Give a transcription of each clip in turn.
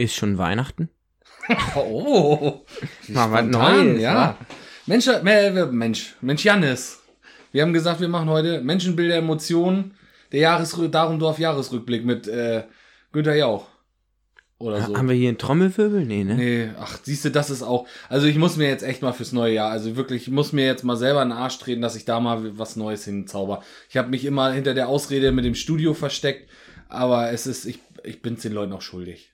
Ist schon Weihnachten? Oh, Mal was Neues, ja. Mensch, äh, Mensch, Mensch Jannis. Wir haben gesagt, wir machen heute Menschenbilder, Emotionen, der Jahresrück, Darumdorf Jahresrückblick mit äh, Günther Jauch. Oder so. Haben wir hier einen Trommelwirbel? Nee, ne? Nee, ach, siehst du, das ist auch. Also ich muss mir jetzt echt mal fürs neue Jahr, also wirklich, ich muss mir jetzt mal selber in den Arsch treten, dass ich da mal was Neues hinzauber. Ich habe mich immer hinter der Ausrede mit dem Studio versteckt, aber es ist, ich, ich bin's den Leuten auch schuldig.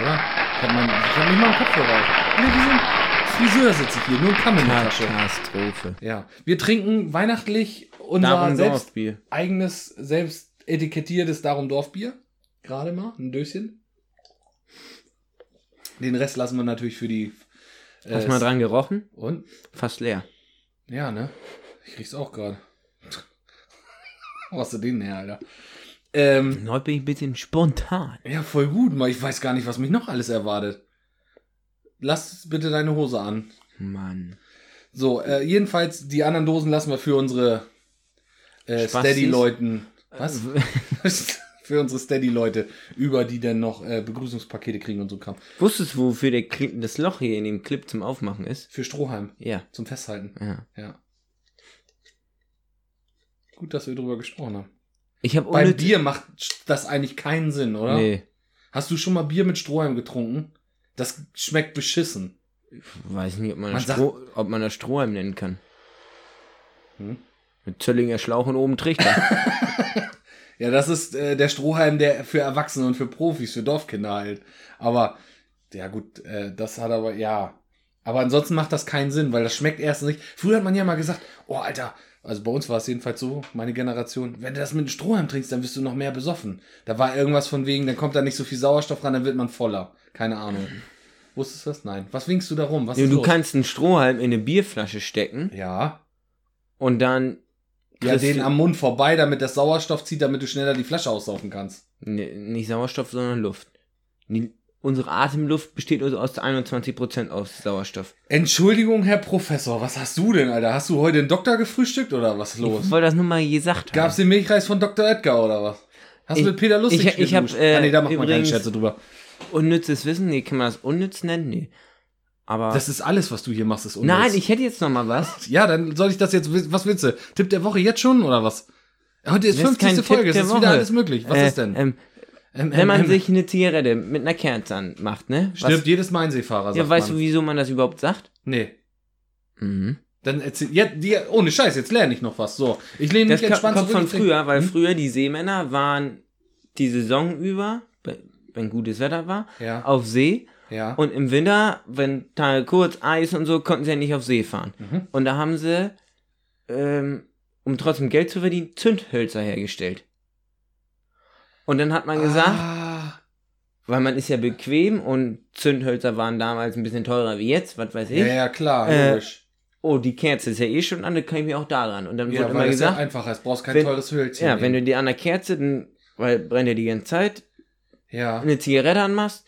Oder? Ich habe hab nicht mal einen Kopfhörer. auf. Nee, wie so ein Friseur sitze ich hier, nur ein Kamm in der Tasche. Katastrophe. Ja, wir trinken weihnachtlich unser Darum selbst Dorfbier. eigenes, selbst etikettiertes Darum Dorfbier. Gerade mal, ein Döschen. Den Rest lassen wir natürlich für die. äh, Hast du mal dran gerochen? Und? Fast leer. Ja, ne? Ich riech's auch gerade. Wo hast du den her, Alter? Ähm, Heute bin ich ein bisschen spontan. ja, voll gut. mal. Ich weiß gar nicht, was mich noch alles erwartet. Lass bitte deine Hose an. Mann. So, äh, jedenfalls, die anderen Dosen lassen wir für unsere äh? Steady-Leuten. Was? für unsere Steady-Leute, über die dann noch äh, Begrüßungspakete kriegen und so Kram. Wusstest du, wofür der Clip, das Loch hier in dem Clip zum Aufmachen ist? Für Strohhalm, Ja. zum Festhalten. ja. Ja. Gut, dass wir drüber gesprochen haben. Ich habe Beim Bier macht das eigentlich keinen Sinn, oder? Nee. Hast du schon mal Bier mit Strohhalm getrunken? Das schmeckt beschissen. Weiß nicht, ob man, Man das Stroh, ob man das Strohhalm nennen kann. Hm? Mit Zöllinger Schlauch und oben Trichter. Ja, das ist äh, der Strohhalm, der für Erwachsene und für Profis, für Dorfkinder halt. Aber, ja gut, äh, das hat aber, ja. Aber ansonsten macht das keinen Sinn, weil das schmeckt erst nicht. Früher hat man ja mal gesagt, oh Alter, also bei uns war es jedenfalls so, meine Generation, wenn du das mit einem Strohhalm trinkst, dann wirst du noch mehr besoffen. Da war irgendwas von wegen, dann kommt da nicht so viel Sauerstoff ran, dann wird man voller. Keine Ahnung. Wusstest du das? Nein. Was winkst du da rum? Was du ist los? kannst einen Strohhalm in eine Bierflasche stecken ja. und dann. Ja, den du- am Mund vorbei, damit das Sauerstoff zieht, damit du schneller die Flasche aussaufen kannst. Nee, nicht Sauerstoff, sondern Luft. Die, unsere Atemluft besteht also aus 21% aus Sauerstoff. Entschuldigung, Herr Professor, was hast du denn, Alter? Hast du heute einen Doktor gefrühstückt oder was ist Ich los? wollte das nur mal gesagt Gab's den Milchreis von Dr. Edgar oder was? Hast Ich- du mit Peter Lustig ich- ich hab, äh, ah, nee, da macht man keine Scherze drüber. Unnützes Wissen? Nee, kann man das unnütz nennen? Nee. Aber. Das ist alles, was du hier machst, ist unnütz. nein, ich hätte jetzt noch mal was. Ja, dann soll ich das jetzt, was willst du? Tipp der Woche jetzt schon oder was? Heute ist Das ist kein 50. Tipp Folge, es ist wieder alles möglich. Was Äh, ist denn? Ähm, Ähm, wenn ähm, man ähm, sich eine Zigarette mit einer Kerze anmacht, ne? Was- Stirbt jedes Mainseefahrer, sagt Ja, weißt man. du, wieso man das überhaupt sagt? Nee. Mhm. Dann erzähl, jetzt, die, ohne Scheiß, jetzt lerne ich noch was. So, ich lehne mich Das entspannt kommt von zurück. denk- früher, weil Hm? früher die Seemänner waren die Saison über, be- wenn gutes Wetter war, Ja. auf See. Ja. Und im Winter, wenn Tage kurz Eis und so, konnten sie ja nicht auf See fahren. Mhm. Und da haben sie, ähm, um trotzdem Geld zu verdienen, Zündhölzer hergestellt. Und dann hat man gesagt, Ah, weil man ist ja bequem und Zündhölzer waren damals ein bisschen teurer wie jetzt, was weiß ich. ja, ja, klar, Äh, logisch. Oh, die Kerze ist ja eh schon an, dann kann ich mir auch daran. Und dann Ja, wurde immer das ja gesagt, einfacher ist. Brauchst kein wenn- teures Hölzchen. ja, wenn du nehmen. dir an der Kerze, dann, weil brennt ja die ganze Zeit, ja. eine Zigarette anmachst,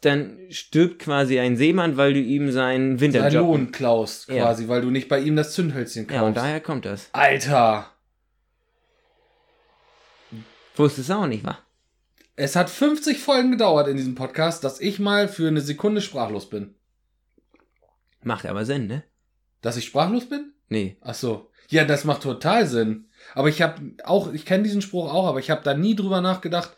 dann stirbt quasi ein Seemann, weil du ihm seinen Winterjob... Lohn klaust Ja. quasi, weil du nicht bei ihm das Zündhölzchen kaufst. Ja, und daher kommt das. Alter! Wusstest du auch nicht, wa? Es hat 50 Folgen gedauert in diesem Podcast, dass ich mal für eine Sekunde sprachlos bin. Macht aber Sinn, ne? Dass ich sprachlos bin? Nee. Ach so. Ja, das macht total Sinn. Aber ich habe auch, ich kenne diesen Spruch auch, aber ich habe da nie drüber nachgedacht,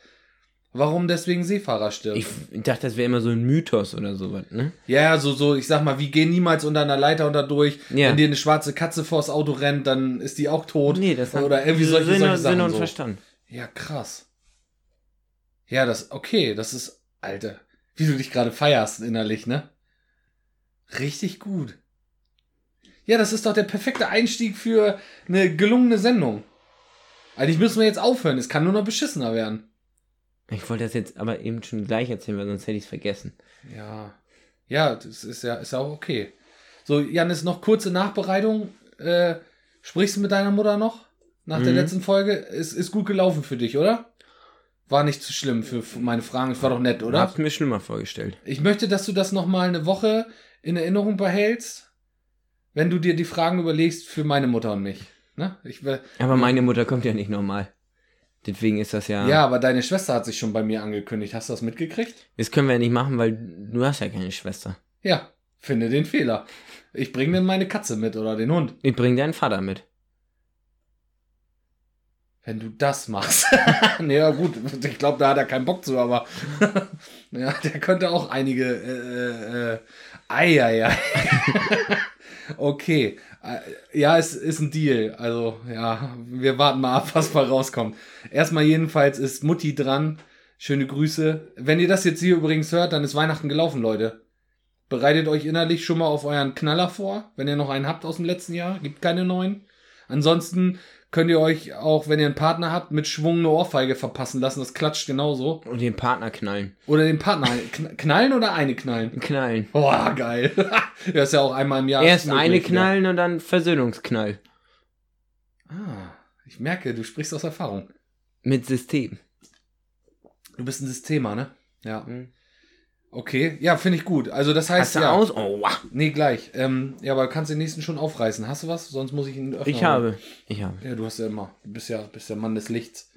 warum deswegen Seefahrer stirbt. Ich dachte, das wäre immer so ein Mythos oder sowas, ne? ja, so, so, ich sag mal, wir gehen niemals unter einer Leiter unter durch. Ja. Wenn dir eine schwarze Katze vors Auto rennt, dann ist die auch tot. Nee, das hat Oder irgendwie solche, Sinn, solche Sinn Sachen. und so. Verstand. Ja, krass. Ja, das, okay, das ist, Alter, wie du dich gerade feierst innerlich, ne? Richtig gut. Ja, das ist doch der perfekte Einstieg für eine gelungene Sendung. Eigentlich müssen wir jetzt aufhören, es kann nur noch beschissener werden. Ich wollte das jetzt aber eben schon gleich erzählen, weil sonst hätte ich es vergessen. Ja. Ja, das ist ja, ist ja auch okay. So, Janis, noch kurze Nachbereitung. Äh, sprichst du mit deiner Mutter noch? Nach der Mhm. letzten Folge? Ist, ist gut gelaufen für dich, oder? War nicht zu schlimm für meine Fragen. Es war doch nett, Oder? Hab's mir schlimmer vorgestellt. Ich möchte, dass du das noch mal eine Woche in Erinnerung behältst, wenn du dir die Fragen überlegst für meine Mutter und mich. Ne? Ich, Aber meine Mutter kommt ja nicht normal. Deswegen ist das ja. Ja, aber deine Schwester hat sich schon bei mir angekündigt. Hast du das mitgekriegt? Das können wir ja nicht machen, weil du hast ja keine Schwester. Ja, finde den Fehler. Ich bringe dann meine Katze mit oder den Hund. Ich bring deinen Vater mit. Wenn du das machst. nee, ja gut, ich glaube, da hat er keinen Bock zu, aber ja, der könnte auch einige äh, äh, Eieiei. okay. Äh, Ja, es ist ein Deal. Also, ja, wir warten mal ab, was mal rauskommt. Erstmal jedenfalls ist Mutti dran. Schöne Grüße. Wenn ihr das jetzt hier übrigens hört, dann ist Weihnachten gelaufen, Leute. Bereitet euch innerlich schon mal auf euren Knaller vor, wenn ihr noch einen habt aus dem letzten Jahr. Gibt keine neuen. Ansonsten könnt ihr euch auch, wenn ihr einen Partner habt, mit Schwung eine Ohrfeige verpassen lassen. Das klatscht genauso. Und den Partner knallen. Oder den Partner kn- knallen oder eine knallen. Knallen. Boah, geil. ja, ist ja auch einmal im Jahr. Erst möglich, eine ja. knallen und dann Versöhnungsknall. Ah, ich merke, du sprichst aus Erfahrung. Mit System. Du bist ein Systemer, ne? Ja. Hm. Okay, ja, finde ich gut. Also das heißt Hast du ja. aus? Oh, wow. Nee, gleich. Ähm, ja, aber du kannst den nächsten schon aufreißen. Hast du was? Sonst muss ich ihn öffnen. Ich habe. Ich habe. Ja, du hast ja immer. Du bist ja, bist ja Mann des Lichts.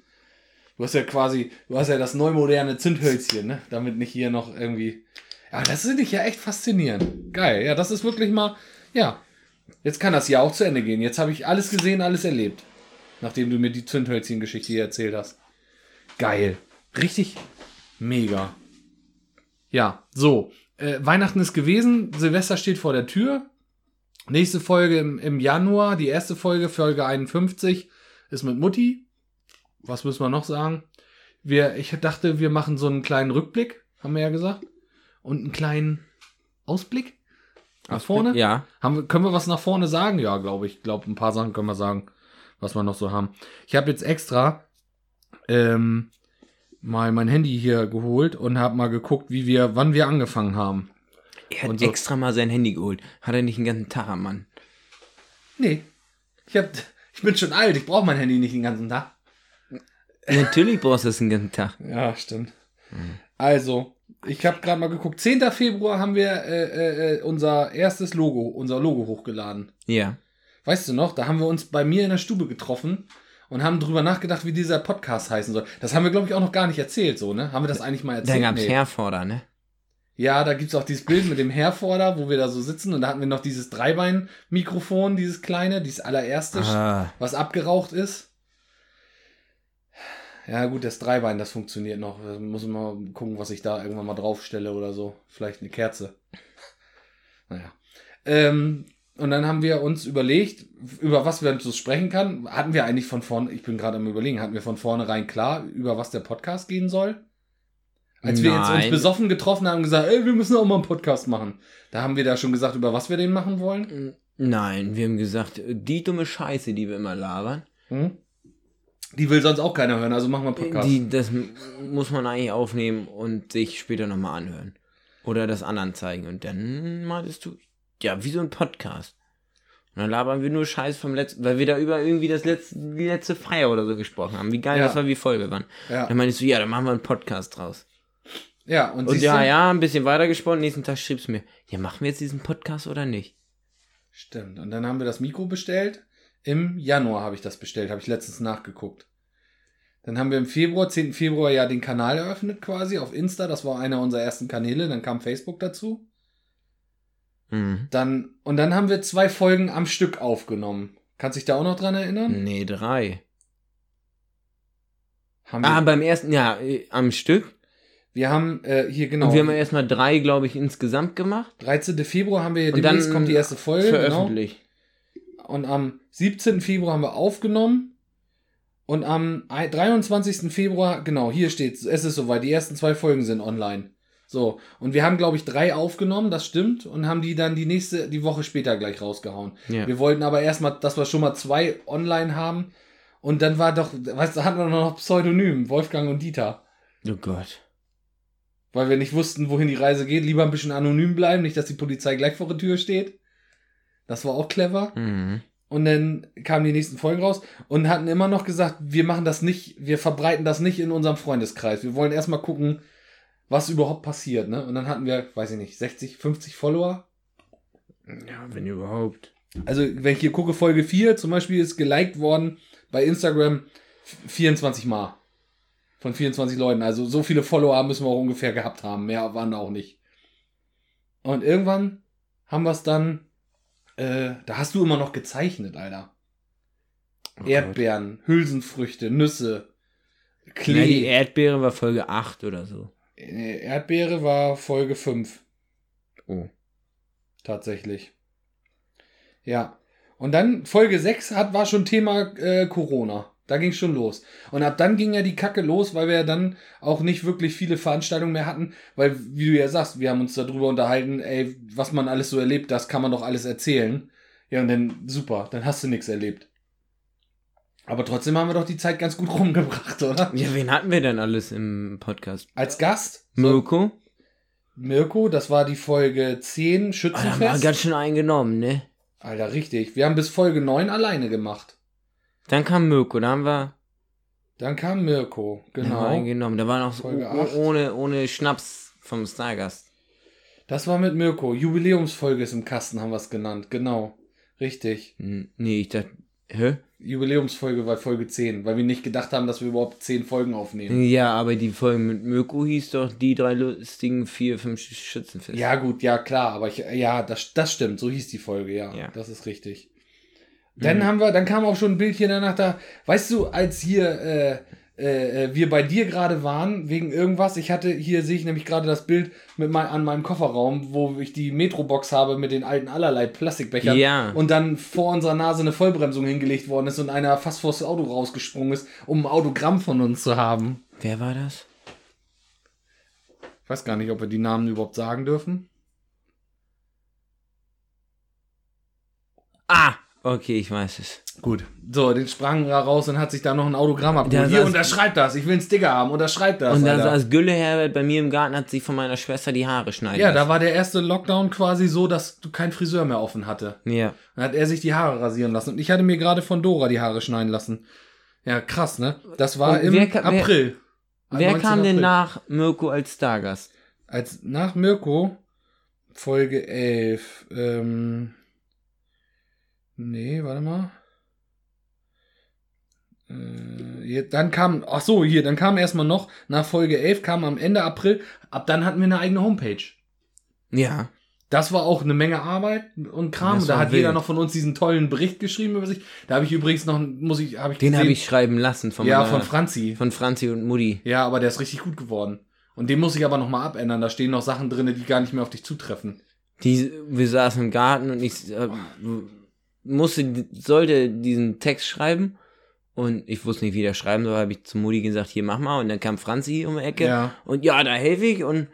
Du hast ja quasi, du hast ja das neumoderne Zündhölzchen, ne? Damit nicht hier noch irgendwie. Ja, das finde ich ja echt faszinierend. Geil. Ja, das ist wirklich mal. Ja. Jetzt kann das Jahr auch zu Ende gehen. Jetzt habe ich alles gesehen, alles erlebt. Nachdem du mir die Zündhölzchen-Geschichte hier erzählt hast. Geil. Richtig mega. Ja, so. Äh, Weihnachten ist gewesen. Silvester steht vor der Tür. Nächste Folge im, im Januar, die erste Folge, Folge 51, ist mit Mutti. Was müssen wir noch sagen? Wir, ich dachte, wir machen so einen kleinen Rückblick, haben wir ja gesagt. Und einen kleinen Ausblick nach vorne. Ja. Haben wir, können wir was nach vorne sagen? Ja, glaube ich. Ich glaube, ein paar Sachen können wir sagen, was wir noch so haben. Ich habe jetzt extra ähm, mal mein Handy hier geholt und habe mal geguckt, wie wir, wann wir angefangen haben. Er hat so- extra mal sein Handy geholt. Hat er nicht den ganzen Tag am Mann. Nee. Ich, hab, ich bin schon alt, ich brauche mein Handy nicht den ganzen Tag. Natürlich brauchst du das den ganzen Tag. Ja, stimmt. Also, ich habe gerade mal geguckt. 10. Februar haben wir äh, äh, äh, unser erstes Logo, unser Logo hochgeladen. Ja. Weißt du noch, da haben wir uns bei mir in der Stube getroffen und haben drüber nachgedacht, wie dieser Podcast heißen soll. Das haben wir, glaube ich, auch noch gar nicht erzählt, so, ne? Haben wir das eigentlich mal erzählt? Dann gab's Nee. Herforder, ne? Ja, da gibt's auch dieses Bild mit dem Herforder, wo wir da so sitzen und da hatten wir noch dieses Dreibein-Mikrofon, dieses kleine, dieses allererste, Ah, was abgeraucht ist. Ja, gut, das Dreibein, das funktioniert noch. Da muss mal gucken, was ich da irgendwann mal draufstelle oder so. Vielleicht eine Kerze. Naja. Ähm, und dann haben wir uns überlegt, über was wir so sprechen kann. Hatten wir eigentlich von vorne, ich bin gerade am überlegen, hatten wir von vornherein klar, über was der Podcast gehen soll? Als wir jetzt uns besoffen getroffen haben und gesagt, ey, wir müssen auch mal einen Podcast machen. Da haben wir da schon gesagt, über was wir den machen wollen. Nein, wir haben gesagt, die dumme Scheiße, die wir immer labern, Hm? Die will sonst auch keiner hören, also machen wir einen Podcast. die, das muss man eigentlich aufnehmen und sich später nochmal anhören. Oder das anderen zeigen. Und dann meintest du, ja, wie so ein Podcast. Und dann labern wir nur Scheiß vom letzten, weil wir da über irgendwie das letzte, die letzte Feier oder so gesprochen haben. Wie geil Ja. das war, wie voll wir waren. ja. Dann meinst du, ja, dann machen wir einen Podcast draus. ja, und, Und ja, ja, ein bisschen weiter gesponnen. Nächsten Tag schriebst du mir, ja, machen wir jetzt diesen Podcast oder nicht? Stimmt. Und dann haben wir das Mikro bestellt. Im Januar habe ich das bestellt, habe ich letztens nachgeguckt. Dann haben wir im Februar, 10. Februar ja den Kanal eröffnet quasi auf Insta. Das war einer unserer ersten Kanäle. Dann kam Facebook dazu. Mhm. Dann, und dann haben wir zwei Folgen am Stück aufgenommen. Kannst dich da auch noch dran erinnern? Nee, drei. Haben wir, Ah, beim ersten, ja, äh, am Stück. wir haben äh, hier genau. Und wir haben erstmal drei, glaube ich, insgesamt gemacht. 13. Februar haben wir hier demnächst dann kommt die erste Folge. Genau. veröffentlicht. Und am 17. Februar haben wir aufgenommen. Und am 23. Februar, genau, hier steht, es ist soweit, die ersten zwei Folgen sind online. So, und wir haben, glaube ich, drei aufgenommen, das stimmt, und haben die dann die nächste, die Woche später gleich rausgehauen. Ja. Wir wollten aber erstmal, dass wir schon mal zwei online haben. Und dann war doch, weißt du, hatten wir noch Pseudonym, Wolfgang und Dieter. Oh Gott. Weil wir nicht wussten, wohin die Reise geht, lieber ein bisschen anonym bleiben, nicht, dass die Polizei gleich vor der Tür steht. Das war auch clever. Mhm. Und dann kamen die nächsten Folgen raus und hatten immer noch gesagt, wir machen das nicht, wir verbreiten das nicht in unserem Freundeskreis. Wir wollen erstmal gucken, was überhaupt passiert, ne? Und dann hatten wir, weiß ich nicht, 60, 50 Follower. Ja, wenn überhaupt. Also, wenn ich hier gucke, Folge 4 zum Beispiel ist geliked worden bei Instagram 24 Mal. Von 24 Leuten. Also so viele Follower müssen wir auch ungefähr gehabt haben. Mehr waren auch nicht. Und irgendwann haben wir es dann. Äh, da hast du immer noch gezeichnet, Alter. Oh Erdbeeren, Hülsenfrüchte, Nüsse. Klee. Ja, die Erdbeere war Folge 8 oder so. Äh, Erdbeere war Folge 5. Oh. Tatsächlich. Ja. Und dann Folge 6 hat, war schon Thema äh, Corona. Da ging schon los. Und ab dann ging ja die Kacke los, weil wir ja dann auch nicht wirklich viele Veranstaltungen mehr hatten. Weil, wie du ja sagst, wir haben uns darüber unterhalten, ey, was man alles so erlebt, das kann man doch alles erzählen. Ja, und dann, super, dann hast du nichts erlebt. Aber trotzdem haben wir doch die Zeit ganz gut rumgebracht, oder? Ja, wen hatten wir denn alles im Podcast? Als Gast? Mirko? Mirko, das war die Folge 10, Ah, da haben wir Schützenfest. ganz schön eingenommen, ne? Alter, richtig. Wir haben bis Folge 9 alleine gemacht. Dann kam Mirko, da haben wir Dann kam Mirko, haben genau. eingenommen. Da war noch so oh- ohne, ohne Schnaps vom Stargast. Das war mit Mirko. Jubiläumsfolge ist im Kasten, haben wir es genannt. Genau. Richtig. Hm, Nee, ich dachte, hä? Jubiläumsfolge war Folge 10, weil wir nicht gedacht haben, dass wir überhaupt 10 Folgen aufnehmen. Ja, aber die Folge mit Mirko hieß doch die drei lustigen vier, fünf Sch- Schützenfest. Ja, gut, ja, klar, aber ich, ja, das, das stimmt, so hieß die Folge, ja. Ja. Das ist richtig. Dann haben wir, dann kam auch schon ein Bild hier danach da, weißt du, als hier äh, äh, wir bei dir gerade waren, wegen irgendwas, ich hatte, hier sehe ich nämlich gerade das Bild mit mein, an meinem Kofferraum, wo ich die Metrobox habe mit den alten allerlei Plastikbechern Ja. und dann vor unserer Nase eine Vollbremsung hingelegt worden ist und einer fast vors Auto rausgesprungen ist, um ein Autogramm von uns zu haben. Wer war das? Ich weiß gar nicht, ob wir die Namen überhaupt sagen dürfen. Ah, okay, ich weiß es. Gut. So, den sprang er raus und hat sich da noch ein Autogramm abgeholt. Hier, unterschreibt das. Ich will einen Sticker haben. Unterschreibt das. Und da saß Gülle Herbert bei mir im Garten, hat sich von meiner Schwester die Haare schneiden ja, da war der erste Lockdown quasi so, dass du keinen Friseur mehr offen hatte. Ja. Dann hat er sich die Haare rasieren lassen. Und ich hatte mir gerade von Dora die Haare schneiden lassen. Ja, krass, ne? Das war Und im wer ka- wer- April. Am Wer 19. kam denn April. nach Mirko als Stargast? Als nach Mirko, Folge 11. Ähm, nee, warte mal. Äh, dann kam, ach so, hier, dann kam erstmal noch, nach Folge 11 kam am Ende April, ab dann hatten wir eine eigene Homepage. Ja. Das war auch eine Menge Arbeit und Kram. Da hat jeder wild. noch von uns diesen tollen Bericht geschrieben über sich. Da habe ich übrigens noch, muss ich, habe ich Den habe ich schreiben lassen von, ja, meiner, von Franzi. von Franzi und Mutti. Ja, aber der ist richtig gut geworden. Und den muss ich aber nochmal abändern. Da stehen noch Sachen drin, die gar nicht mehr auf dich zutreffen. Die, wir saßen im Garten und ich äh, musste, sollte diesen Text schreiben und ich wusste nicht, wie der schreiben soll, habe ich zu Mutti gesagt, hier mach mal und dann kam Franzi um die Ecke Ja. und ja, da helfe ich und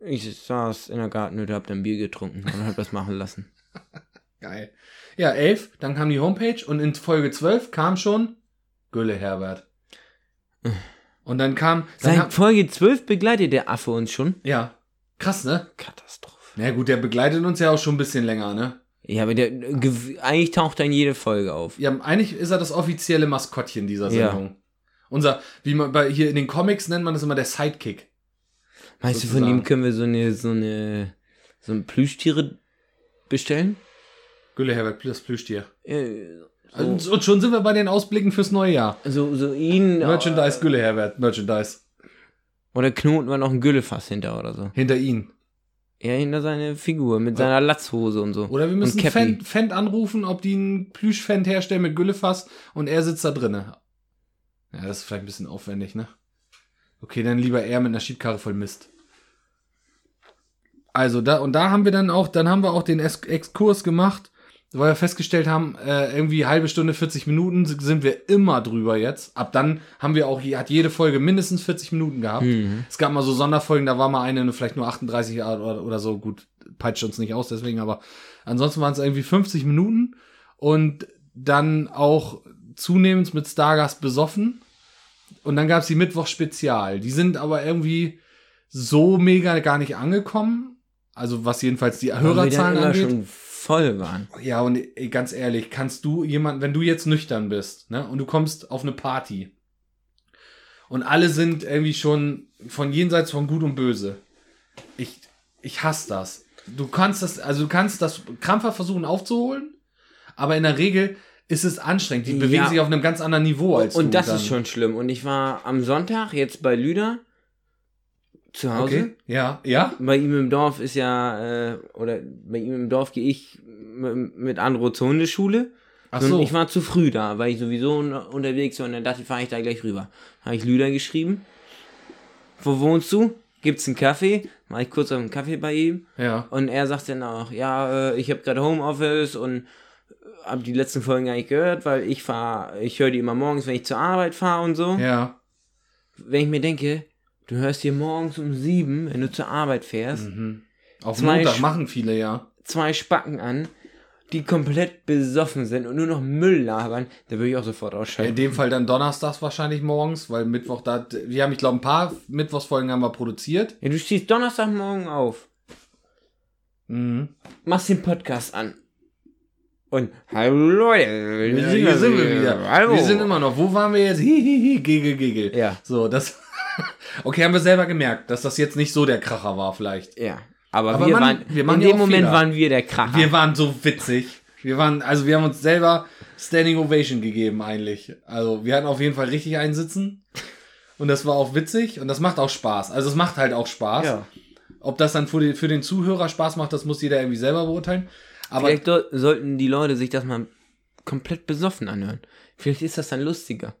ich saß in der Gartenhütte, hab dann Bier getrunken und hab das machen lassen. Geil. Ja, 11, dann kam die Homepage und in Folge 12 kam schon Gülle Herbert. Und dann kam. Dann Seit Folge 12 begleitet der Affe uns schon. ja. Krass, ne? Katastrophe. Na gut, der begleitet uns ja auch schon ein bisschen länger, ne? Ja, aber der, gew- eigentlich taucht er in jede Folge auf. Ja, eigentlich ist er das offizielle Maskottchen dieser Ja. Sendung. Unser, wie man bei hier in den Comics nennt man das immer der Sidekick. Meinst du, von sozusagen. ihm können wir so eine, so eine, so ein Plüschtiere bestellen? Gülle Herbert, das Plüschtier. Äh, so, Und, und schon sind wir bei den Ausblicken fürs neue Jahr. so, so ihn. Merchandise, Gülle Herbert, Merchandise. Oder knoten wir noch ein Güllefass hinter oder so. Hinter ihn. Er hinter seine Figur mit seiner Latzhose und so. Oder wir müssen. Fendt, Fendt anrufen, ob die einen Plüschfendt herstellen mit Güllefass und er sitzt da drinne. Ja, das ist vielleicht ein bisschen aufwendig, ne? Okay, dann lieber er mit einer Schiebkarre voll Mist. Also da, und da haben wir dann auch, dann haben wir auch den Exkurs gemacht, weil wir festgestellt haben, äh, irgendwie halbe Stunde, 40 Minuten sind wir immer drüber jetzt. Ab dann haben wir auch, hat jede Folge mindestens 40 Minuten gehabt. Mhm. Es gab mal so Sonderfolgen, da war mal eine vielleicht nur 38 oder, oder so. Gut, peitscht uns nicht aus, deswegen, aber ansonsten waren es irgendwie 50 Minuten und dann auch zunehmend mit Stargast besoffen. Und dann gab es die Mittwoch-Spezial. Die sind aber irgendwie so mega gar nicht angekommen. Also was jedenfalls die Hörerzahlen angeht. Voll waren. Ja, und ey, ganz ehrlich, kannst du jemand, wenn du jetzt nüchtern bist, ne, und du kommst auf eine Party und alle sind irgendwie schon von jenseits von Gut und Böse. Ich, ich hasse das. Du kannst das, also du kannst das krampfhaft versuchen aufzuholen, aber in der Regel ist es anstrengend. Die bewegen Ja. sich auf einem ganz anderen Niveau als Und du das dann. ist schon schlimm. Und ich war am Sonntag jetzt bei Lüder zu Hause. Okay. Ja, ja. Bei ihm im Dorf ist ja, äh, oder bei ihm im Dorf gehe ich mit Andro zur Hundeschule. Ach Und so. ich war zu früh da, weil ich sowieso un unterwegs war und dann dachte ich, fahre ich da gleich rüber. Habe ich Lüder geschrieben. Wo wohnst du? Gibt's einen Kaffee? War ich kurz auf einen Kaffee bei ihm. ja. Und er sagt dann auch, ja, äh, ich habe gerade Homeoffice und habe die letzten Folgen gar nicht gehört, weil ich fahre, ich höre die immer morgens, wenn ich zur Arbeit fahre und so. Ja. Wenn ich mir denke, du hörst die morgens um sieben, wenn du zur Arbeit fährst, Mhm. Auf Zwei Montag machen viele, ja. zwei Spacken an, die komplett besoffen sind und nur noch Müll labern, da würde ich auch sofort In ausschalten. dem Fall dann donnerstags wahrscheinlich morgens, weil Mittwoch da, wir haben, ich glaube, ein paar Mittwochsfolgen haben wir produziert. Ja, du stehst Donnerstagmorgen auf, Mhm. machst den Podcast an. Und hallo Leute, Ja, hier sind wir wieder. Hallo. Wir sind immer noch. Wo waren wir jetzt? Hihihi, Gigel, Gigel. Ja. So, das. okay, haben wir selber gemerkt, dass das jetzt nicht so der Kracher war, vielleicht. Ja. Aber, Aber wir, man- waren, wir in ja dem Moment Fehler. waren wir der Kracher. Wir waren so witzig. Wir waren, also wir haben uns selber Standing Ovation gegeben, eigentlich. Also wir hatten auf jeden Fall richtig einsitzen. Und das war auch witzig und das macht auch Spaß. Also es macht halt auch Spaß. ja. Ob das dann für den, für den Zuhörer Spaß macht, das muss jeder irgendwie selber beurteilen. Aber Vielleicht sollten die Leute sich das mal komplett besoffen anhören. Vielleicht ist das dann lustiger.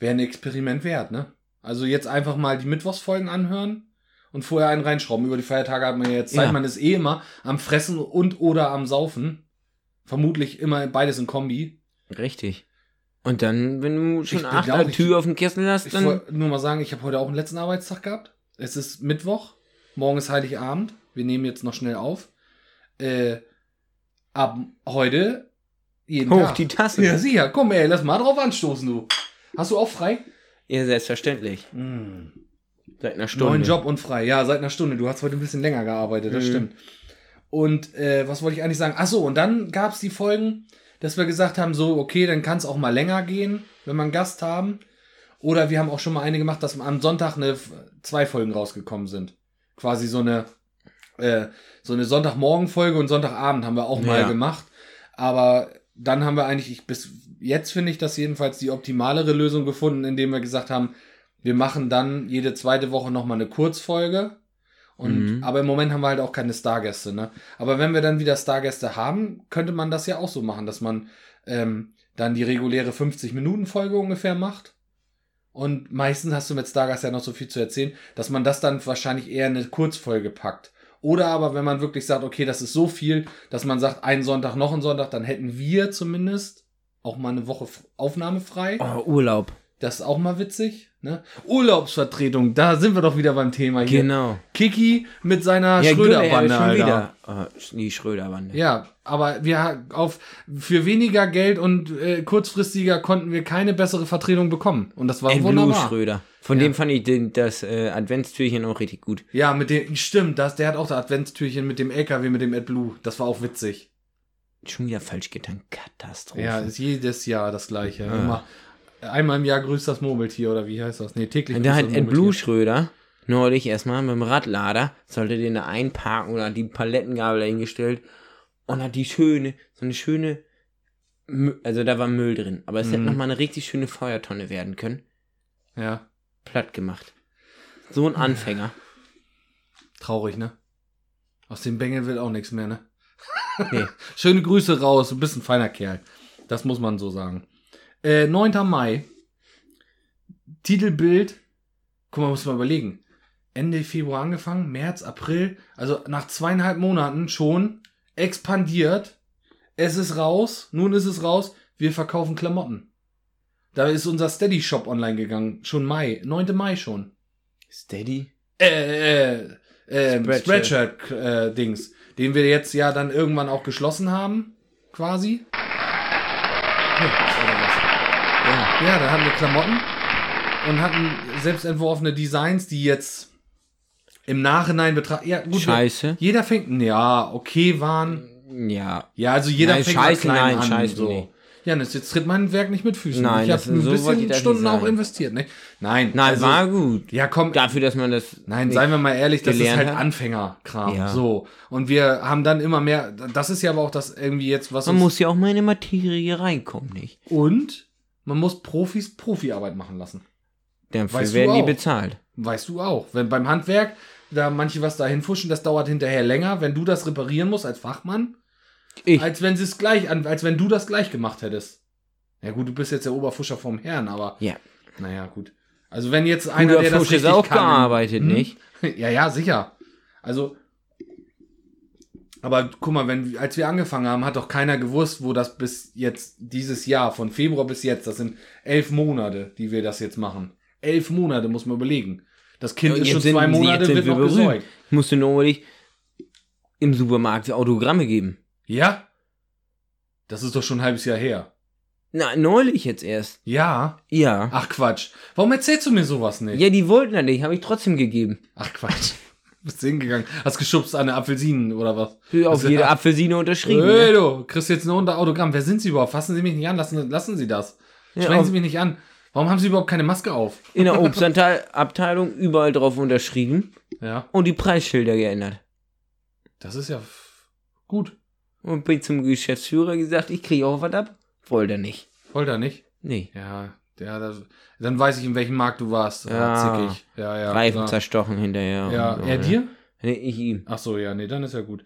Wäre ein Experiment wert, ne? Also jetzt einfach mal die Mittwochsfolgen anhören und vorher einen reinschrauben. Über die Feiertage hat man ja jetzt Zeit. Ja. Man ist eh immer am Fressen und oder am Saufen. Vermutlich immer beides in Kombi. Richtig. Und dann, wenn du schon Ich acht glaub, ich- Tür auf dem Kessel hast, Ich dann. wollte nur mal sagen, ich habe heute auch einen letzten Arbeitstag gehabt. Es ist Mittwoch. Morgen ist Heiligabend. Wir nehmen jetzt noch schnell auf. Äh, ab heute jeden Hoch Tag. die Tasse. Ja, sicher. Komm, ey, lass mal drauf anstoßen, du. Hast du auch frei? Ja, selbstverständlich. Mm. Seit einer Stunde. Neuen Job und frei. Ja, seit einer Stunde. Du hast heute ein bisschen länger gearbeitet, das Mhm. stimmt. Und äh, was wollte ich eigentlich sagen? Ach so, und dann gab es die Folgen, dass wir gesagt haben, so, okay, dann kann es auch mal länger gehen, wenn wir einen Gast haben. Oder wir haben auch schon mal eine gemacht, dass am Sonntag eine, zwei Folgen rausgekommen sind. Quasi so eine, äh, so eine Sonntagmorgen-Folge und Sonntagabend haben wir auch mal Ja. gemacht. Aber dann haben wir eigentlich, ich, bis jetzt finde ich das jedenfalls die optimalere Lösung gefunden, indem wir gesagt haben, wir machen dann jede zweite Woche nochmal eine Kurzfolge. Und, Mhm. aber im Moment haben wir halt auch keine Stargäste, ne? Aber wenn wir dann wieder Stargäste haben, könnte man das ja auch so machen, dass man ähm, dann die reguläre 50-Minuten-Folge ungefähr macht. Und meistens hast du mit Stargast ja noch so viel zu erzählen, dass man das dann wahrscheinlich eher in eine Kurzfolge packt. Oder aber, wenn man wirklich sagt, okay, das ist so viel, dass man sagt, einen Sonntag, noch einen Sonntag, dann hätten wir zumindest auch mal eine Woche F- Aufnahme frei. Oh, Urlaub. Das ist auch mal witzig. Ne? Urlaubsvertretung, da sind wir doch wieder beim Thema hier. Genau. Kiki mit seiner Ja, Schröder-Bande, Alter. wieder. Oh, die Schröder-Bande. Ja, aber wir auf für weniger Geld und äh, kurzfristiger konnten wir keine bessere Vertretung bekommen und das war Blue wunderbar. Schröder. Von Ja. dem fand ich den, das äh, Adventstürchen auch richtig gut. Ja, mit dem stimmt, das der hat auch das Adventstürchen mit dem LKW mit dem AdBlue, das war auch witzig. Schon wieder falsch getan. Katastrophe. Ja, ist jedes Jahr das gleiche. Ah. Immer einmal im Jahr grüßt das Murmeltier oder wie heißt das? Nee, täglich Und da hat Ed Blue. Schröder neulich erstmal mit dem Radlader, sollte den da einparken oder die Palettengabel dahingestellt und hat die schöne, so eine schöne, also da war Müll drin, aber es hätte Mhm. noch mal eine richtig schöne Feuertonne werden können. Ja, Platt gemacht. So ein Anfänger. traurig, ne? Aus dem Bengel wird auch nichts mehr, ne? Nee. Schöne Grüße raus, du bist ein feiner Kerl. Das muss man so sagen. Äh, 9. Mai. Titelbild. Guck mal, muss man überlegen. Ende Februar angefangen, März, April. Also nach zweieinhalb Monaten schon expandiert. Es ist raus. Nun ist es raus. Wir verkaufen Klamotten. Da ist unser Steady Shop online gegangen. Schon Mai. 9. Mai schon. Steady? Äh, äh, äh, Spreadshirt. Den wir jetzt ja dann irgendwann auch geschlossen haben, quasi. Ja. Ja, da hatten wir Klamotten und hatten selbst entworfene Designs, die jetzt im Nachhinein betrachten. Ja, gut. Scheiße. Jeder fängt, ja, okay waren. Ja. Ja, also jeder nein, fängt scheiße, klein nein, an. scheiße, so. nee. Janis, jetzt tritt mein Werk nicht mit Füßen. Nein, ich habe ein so bisschen Stunden auch investiert, ne? Nein, Nein, also- war gut. Ja, komm, Dafür, dass man das. Nein, seien wir mal ehrlich, das ist halt hat. Anfängerkram. Ja. So. Und wir haben dann immer mehr, das ist ja aber auch das irgendwie jetzt, was Man muss ja auch mal in die Materie reinkommen, nicht? und man muss Profis Profiarbeit machen lassen. Dafür Weißt werden die bezahlt. Weißt du auch. Wenn beim Handwerk da manche was dahin fuschen, das dauert hinterher länger, wenn du das reparieren musst als Fachmann, Ich. als wenn sie es gleich, als wenn du das gleich gemacht hättest. Ja gut, du bist jetzt der Oberfuscher vom Herrn, aber Ja. naja, gut. Also wenn jetzt einer, Guter der das Fusch ist richtig auch kann, gearbeitet, Hm? nicht? Ja, ja, sicher. Also, aber guck mal, wenn, als wir angefangen haben, hat doch keiner gewusst, wo das bis jetzt, dieses Jahr, von Februar bis jetzt, das sind elf Monate, die wir das jetzt machen. Elf Monate, muss man überlegen. Das Kind Und ist schon zwei Monate, wird wir noch berühmt. gesäugt. Ich musste nur im Supermarkt Autogramme geben. Ja? Das ist doch schon ein halbes Jahr her. Na, neulich jetzt erst. Ja? Ja. Ach Quatsch. Warum erzählst du mir sowas nicht? Ja, die wollten das nicht, habe ich trotzdem gegeben. Ach Quatsch. Bist du hingegangen? Hast geschubst an eine Apfelsinen oder was? Auf Das- jede Apfelsine unterschrieben. Hey, ne? du, kriegst jetzt ein Autogramm. Wer sind Sie überhaupt? Fassen Sie mich nicht an. Lassen, lassen Sie das. Ja, Sprechen auf- Sie mich nicht an. Warum haben Sie überhaupt keine Maske auf? In der Obstabteilung überall drauf unterschrieben Ja, und die Preisschilder geändert. das ist ja gut. Und bin zum Geschäftsführer gesagt, ich kriege auch was ab. Wollte er nicht. Wollt er nicht? Nee. Ja, ja das, dann weiß ich, in welchem Markt du warst. Ja. zickig. Ja, ja. Reifen ja. zerstochen hinterher. Ja, und er ne? dir? Nee, ich ihm. Ach so, ja, nee, dann ist ja gut.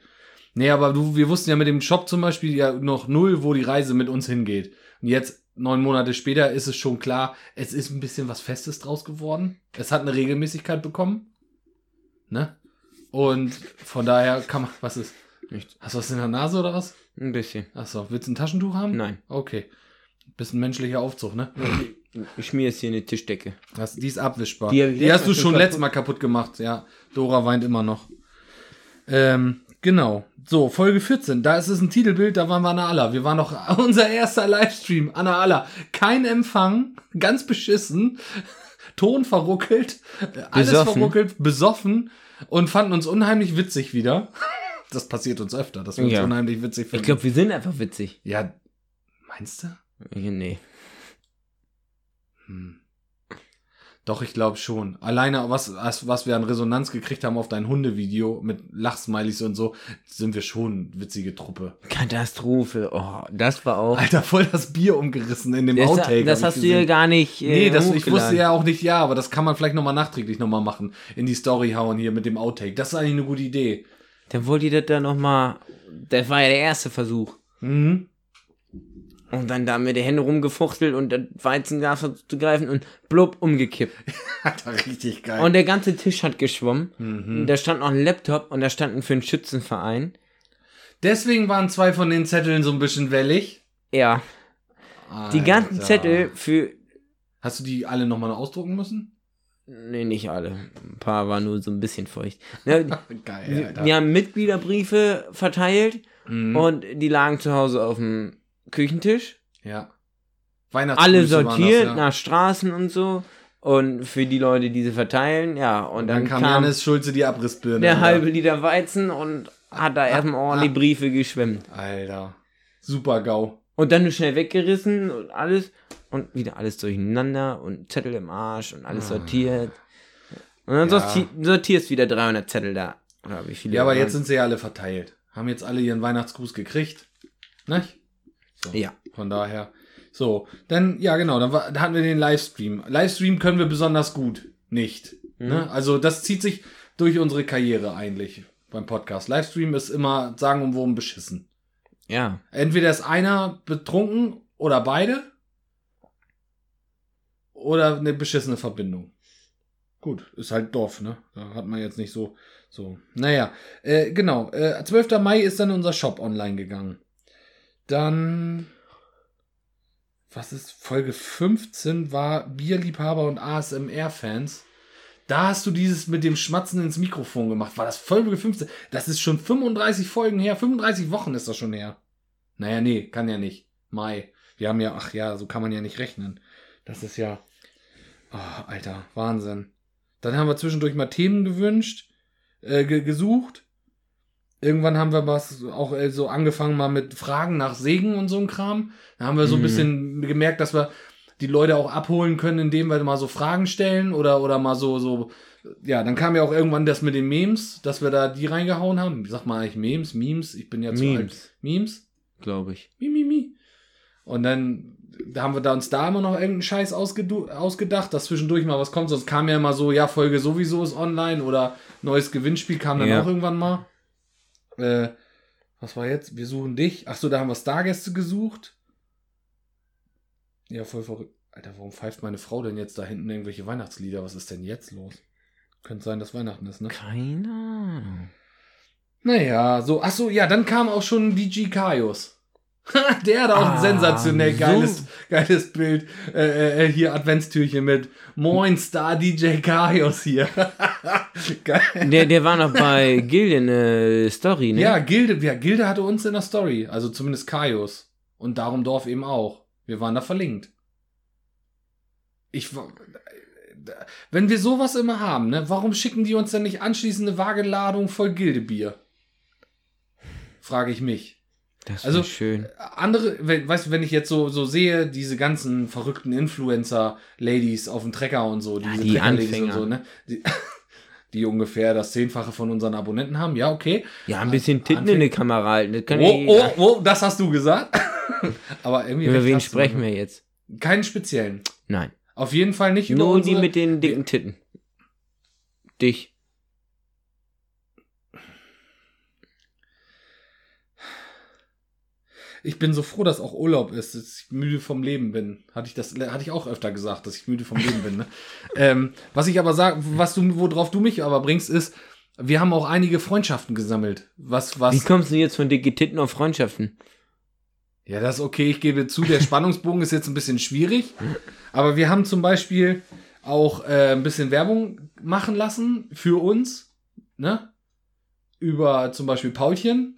Nee, aber du, wir wussten ja mit dem Shop zum Beispiel ja noch null, wo die Reise mit uns hingeht. Und jetzt, neun Monate später, ist es schon klar, es ist ein bisschen was Festes draus geworden. Es hat eine Regelmäßigkeit bekommen. Ne? Und von daher kann man, was ist? Nichts. Hast du was in der Nase oder was? Ein bisschen. Ach so, willst du ein Taschentuch haben? Nein. Okay. Bisschen menschlicher Aufzug, ne? Ich schmier jetzt hier eine Tischdecke. Das, die ist abwischbar. Die Die, hast du schon schon letztes Mal kaputt gemacht, ja. Dora weint immer noch. Ähm, genau. So, Folge 14. Da ist es ein Titelbild, da waren wir Anna Alla. Wir waren noch unser erster Livestream. Anna Alla. Kein Empfang, ganz beschissen. Ton verruckelt, äh, alles Besoffen. verruckelt, besoffen und fanden uns unheimlich witzig wieder. Das passiert uns öfter, dass wir uns Ja. unheimlich witzig finden. Ich glaube, wir sind einfach witzig. ja, meinst du? Nee. Hm. Doch, ich glaube schon. Alleine, was, was, wir an Resonanz gekriegt haben auf dein Hundevideo mit Lachsmilies und so, sind wir schon witzige Truppe. Katastrophe. Oh, das war auch. Alter, voll das Bier umgerissen in dem Das, Outtake. das hast du ja gar nicht. Äh, Nee, das, ich wusste ja auch nicht, ja, aber das kann man vielleicht nochmal nachträglich nochmal machen. In die Story hauen hier mit dem Outtake. Das ist eigentlich eine gute Idee. Dann wollt ihr das da nochmal. Das war ja der erste Versuch. Mhm. Und dann da mit den Händen rumgefuchtelt und das Weizenglas zu greifen und blub umgekippt. Alter, richtig geil. Und der ganze Tisch hat geschwommen. mhm. Und da stand noch ein Laptop und da standen für einen Schützenverein. Deswegen waren zwei von den Zetteln so ein bisschen wellig. Ja, die ganzen Alter. Zettel für. Hast du die alle nochmal ausdrucken müssen? Nee, nicht alle. Ein paar waren nur so ein bisschen feucht. Ja, Geil, wir, Alter. wir haben Mitgliederbriefe verteilt Mhm. und die lagen zu Hause auf dem Küchentisch. Ja. Alle sortiert das, ja. nach Straßen und so. Und für die Leute, die sie verteilen, ja. Und, Und dann, dann kam Janis Schulze die Abrissbirne. der Alter. halbe Liter Weizen und hat da erstmal ordentlich Briefe geschwemmt. Alter. Super GAU. Und dann nur schnell weggerissen und alles. Und wieder alles durcheinander und Zettel im Arsch und alles Ah. sortiert. Und dann Ja. sorti sortierst wieder 300 Zettel da. Oder wie viele? Ja, aber waren. jetzt sind sie ja alle verteilt. Haben jetzt alle ihren Weihnachtsgruß gekriegt. Ne? So, Ja. Von daher. So, dann, ja genau, dann, war, da hatten wir den Livestream. Livestream können wir besonders gut. Nicht. Mhm. Ne? Also das zieht sich durch unsere Karriere eigentlich beim Podcast. Livestream ist immer sagen und worum beschissen. Ja. Entweder ist einer betrunken oder beide. Oder eine beschissene Verbindung. Gut, ist halt Dorf, ne? Da hat man jetzt nicht so. so. Naja, äh, genau. Äh, 12. Mai ist dann unser Shop online gegangen. Dann. Was ist Folge 15 war Bierliebhaber und ASMR-Fans. Da hast du dieses mit dem Schmatzen ins Mikrofon gemacht. War das Folge 15? Das ist schon 35 Folgen her. 35 Wochen ist das schon her. Naja, nee, kann ja nicht. Mai. Wir haben ja, ach ja, so kann man ja nicht rechnen. Das ist ja. Oh, Alter, Wahnsinn. Dann haben wir zwischendurch mal Themen gewünscht, äh, ge gesucht. Irgendwann haben wir was auch äh, so angefangen mal mit Fragen nach Segen und so ein Kram. Da haben wir so ein Mhm. bisschen gemerkt, dass wir die Leute auch abholen können, indem wir mal so Fragen stellen oder, oder mal so, so, ja, dann kam ja auch irgendwann das mit den Memes, dass wir da die reingehauen haben. Sag mal eigentlich Memes, Memes, ich bin ja zu Memes. alt. Memes? Glaube ich. Mi, mi, mi. Und dann da haben wir da uns da immer noch irgendeinen Scheiß ausgedacht, dass zwischendurch mal was kommt. Sonst kam ja immer so, ja, Folge sowieso ist online oder neues Gewinnspiel kam dann Ja. auch irgendwann mal. Äh, was war jetzt? Wir suchen dich. Ach so, da haben wir Stargäste gesucht. Ja, voll verrückt. Alter, warum pfeift meine Frau denn jetzt da hinten irgendwelche Weihnachtslieder? Was ist denn jetzt los? Könnte sein, dass Weihnachten ist, ne? Keine Ahnung. Naja, so, ach so, ja, dann kam auch schon DJ Kaios. Der hat auch ein Ah, sensationell so. geiles, geiles Bild. Äh, äh, hier Adventstürchen mit Moin Star DJ Kaios hier. Geil. Der, der war noch bei Gilde in der Story, ne? Ja, Gilde, ja, Gilde hatte uns in der Story, also zumindest Kaios. Und darum Dorf eben auch. Wir waren da verlinkt. Ich war. Wenn wir sowas immer haben, ne, warum schicken die uns denn nicht anschließend eine Wagenladung voll Gildebier? Frage ich mich. Das Also, schön. andere, wenn, weißt du, wenn ich jetzt so, so sehe, diese ganzen verrückten Influencer-Ladies auf dem Trecker und so, diese die Anfänger. und so, ne? Die, die ungefähr das Zehnfache von unseren Abonnenten haben, ja, okay. Ja, ein bisschen Titten Anfäng- in die Kamera halten. Das kann Oh, ja oh, oh, das hast du gesagt. Aber irgendwie. Über wen sprechen wir jetzt? Keinen speziellen. Nein. Auf jeden Fall nicht über Nur unsere, die mit den dicken Titten. Dich. Ich bin so froh, dass auch Urlaub ist, dass ich müde vom Leben bin. Hatte ich das, hatte ich auch öfter gesagt, dass ich müde vom Leben bin. Ne? ähm, was ich aber sage, was du, worauf du mich aber bringst, ist, wir haben auch einige Freundschaften gesammelt. Was, was? Wie kommst du jetzt von dicke Titten auf Freundschaften? Ja, das ist okay, ich gebe zu, der Spannungsbogen ist jetzt ein bisschen schwierig. Aber wir haben zum Beispiel auch äh, ein bisschen Werbung machen lassen für uns, ne? Über zum Beispiel Paulchen.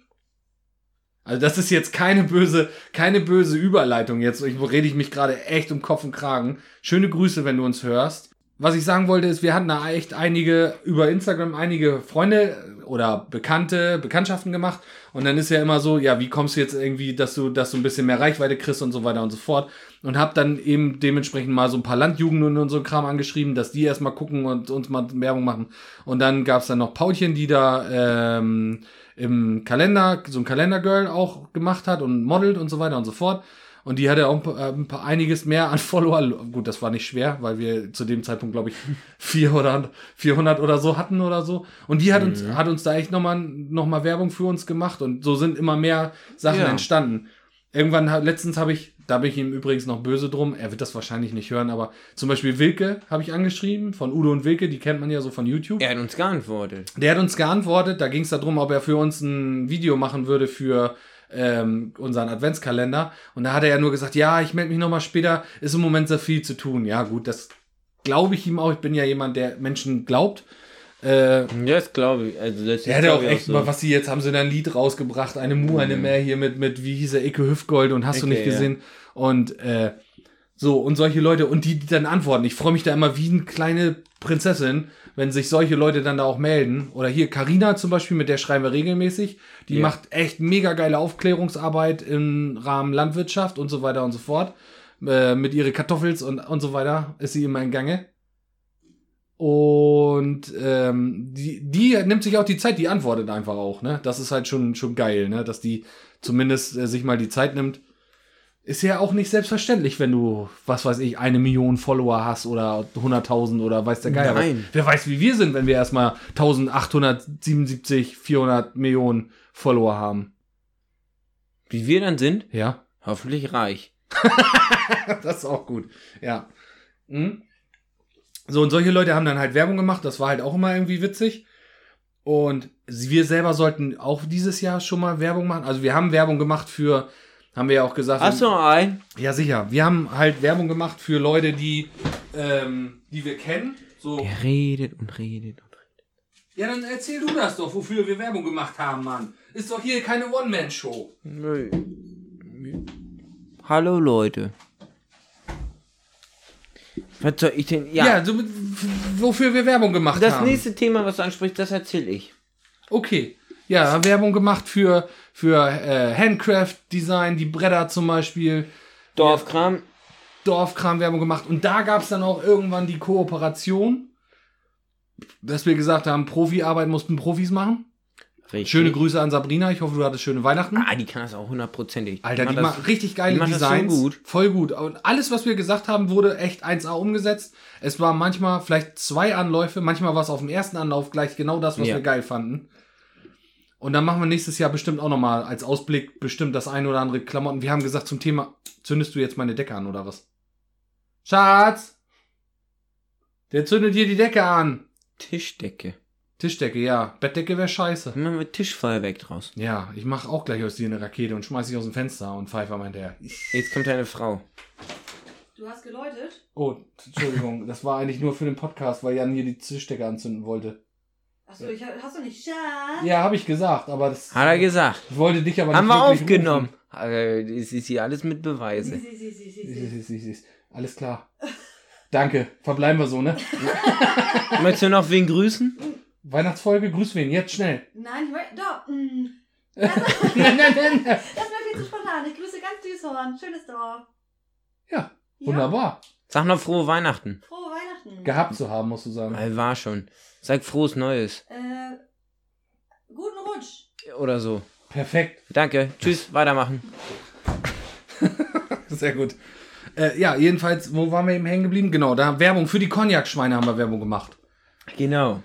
Also das ist jetzt keine böse, keine böse Überleitung jetzt. Ich rede ich mich gerade echt um Kopf und Kragen. Schöne Grüße, wenn du uns hörst. Was ich sagen wollte, ist, wir hatten da echt einige, über Instagram einige Freunde oder Bekannte, Bekanntschaften gemacht. Und dann ist ja immer so, ja, wie kommst du jetzt irgendwie, dass du, dass du ein bisschen mehr Reichweite kriegst und so weiter und so fort. Und hab dann eben dementsprechend mal so ein paar Landjugenden und so Kram angeschrieben, dass die erstmal gucken und uns mal Werbung machen. Und dann gab's dann noch Paulchen, die da ähm, im Kalender, so ein Kalendergirl auch gemacht hat und modelt und so weiter und so fort. Und die hatte auch ein paar, äh, ein paar einiges mehr an Follower. Gut, das war nicht schwer, weil wir zu dem Zeitpunkt, glaube ich, 400, 400 oder so hatten oder so. Und die hat uns, hat uns da echt nochmal noch mal Werbung für uns gemacht. Und so sind immer mehr Sachen Ja. entstanden. Irgendwann, letztens habe ich, da bin ich ihm übrigens noch böse drum, er wird das wahrscheinlich nicht hören, aber zum Beispiel Wilke habe ich angeschrieben, von Udo und Wilke, die kennt man ja so von YouTube. Er hat uns geantwortet. Der hat uns geantwortet, da ging es darum, ob er für uns ein Video machen würde für ähm, unseren Adventskalender. Und da hat er ja nur gesagt, ja, ich melde mich nochmal später, ist im Moment sehr viel zu tun. Ja, gut, das glaube ich ihm auch. Ich bin ja jemand, der Menschen glaubt. Äh, Das glaube ich. Also das hätte auch echt so. mal, was sie jetzt haben, sie da ein Lied rausgebracht, eine Mu, eine Mhm. mehr hier mit, mit, wie hieß er, Icke Hüftgold und hast du Icke, nicht gesehen. Und äh, so, und solche Leute, und die, die dann antworten. Ich freue mich da immer wie eine kleine Prinzessin, wenn sich solche Leute dann da auch melden. Oder hier Karina zum Beispiel, mit der schreiben wir regelmäßig. Die Ja. macht echt mega geile Aufklärungsarbeit im Rahmen Landwirtschaft und so weiter und so fort. Äh, mit ihre Kartoffels und, und so weiter ist sie immer in Gange. Und ähm, die, die nimmt sich auch die Zeit, die antwortet einfach auch, ne? Das ist halt schon, schon geil, ne? Dass die zumindest äh, sich mal die Zeit nimmt. Ist ja auch nicht selbstverständlich, wenn du, was weiß ich, eine Million Follower hast oder 100.000 oder weiß der Geier. Nein. Wer weiß, wie wir sind, wenn wir erstmal 1877, 400 Millionen Follower haben. Wie wir dann sind, Ja. hoffentlich reich. das ist auch gut. Ja. Mhm. So, und solche Leute haben dann halt Werbung gemacht. Das war halt auch immer irgendwie witzig. Und wir selber sollten auch dieses Jahr schon mal Werbung machen. Also wir haben Werbung gemacht für, haben wir ja auch gesagt. Hast du noch einen? Ja, sicher. Wir haben halt Werbung gemacht für Leute, die, ähm, die wir kennen. So. Der redet und redet und redet. Ja, dann erzähl du das doch, wofür wir Werbung gemacht haben, Mann. Ist doch hier keine One-Man-Show. Nö. Hallo Leute. Was soll ich denn? Ja, Ja, so, wofür wir Werbung gemacht das haben. nächste Thema, was du ansprichst, das erzähle ich. Okay. Ja, Werbung gemacht für, für äh, Handcraft-Design, die Bretter zum Beispiel. Dorfkram. Dorfkram-Werbung gemacht. Und da gab es dann auch irgendwann die Kooperation, dass wir gesagt haben, Profiarbeit mussten Profis machen. Richtig. Schöne Grüße an Sabrina. Ich hoffe, du hattest schöne Weihnachten. Ah, die kann das auch hundertprozentig. Alter, die das- macht richtig geile die das so Designs. gut. Voll gut. Und alles, was wir gesagt haben, wurde echt 1A umgesetzt. Es war manchmal vielleicht zwei Anläufe, manchmal war es auf dem ersten Anlauf gleich genau das, was Ja. wir geil fanden. Und dann machen wir nächstes Jahr bestimmt auch nochmal als Ausblick bestimmt das ein oder andere Klamotten. Wir haben gesagt zum Thema, zündest du jetzt meine Decke an oder was? Schatz! Der zündet hier die Decke an. Tischdecke. Tischdecke, ja. Bettdecke wäre scheiße. Immer mit Tischfeuerwerk draus. Ja, ich mache auch gleich aus dir eine Rakete und schmeiß sie aus dem Fenster und pfeife mal hinterher. Jetzt kommt deine Frau. Du hast geläutet? Oh, Entschuldigung, das war eigentlich nur für den Podcast, weil Jan hier die Tischdecke anzünden wollte. Achso, ich, hast du nicht Schatz? Ja, habe ich gesagt, aber das Hat er gesagt. ich wollte dich aber Haben wir wirklich aufgenommen. Also, es ist hier alles mit Beweise. Sie, sie, sie, sie, rufen. sie. Sie- sie- sie- sie- Alles klar. Danke, verbleiben wir so, ne? Möchtest du noch wen grüßen? Weihnachtsfolge, grüß wen, jetzt schnell. Nein, ich möchte. Doch. mm. nein, nein, nein. Das wäre viel zu spontan. Ich grüße ganz Düshorn. Schönes Dorf. Ja, wunderbar. Sag noch frohe Weihnachten. Frohe Weihnachten. Gehabt zu haben, musst du sagen. Weil war schon. Sag frohes Neues. Äh, guten Rutsch. Oder so. Perfekt, Danke. Tschüss. Weitermachen. sehr gut. Äh, ja, jedenfalls, wo waren wir eben hängen geblieben? Genau, da Werbung für die Cognac-Schweine haben wir Werbung gemacht. Genau.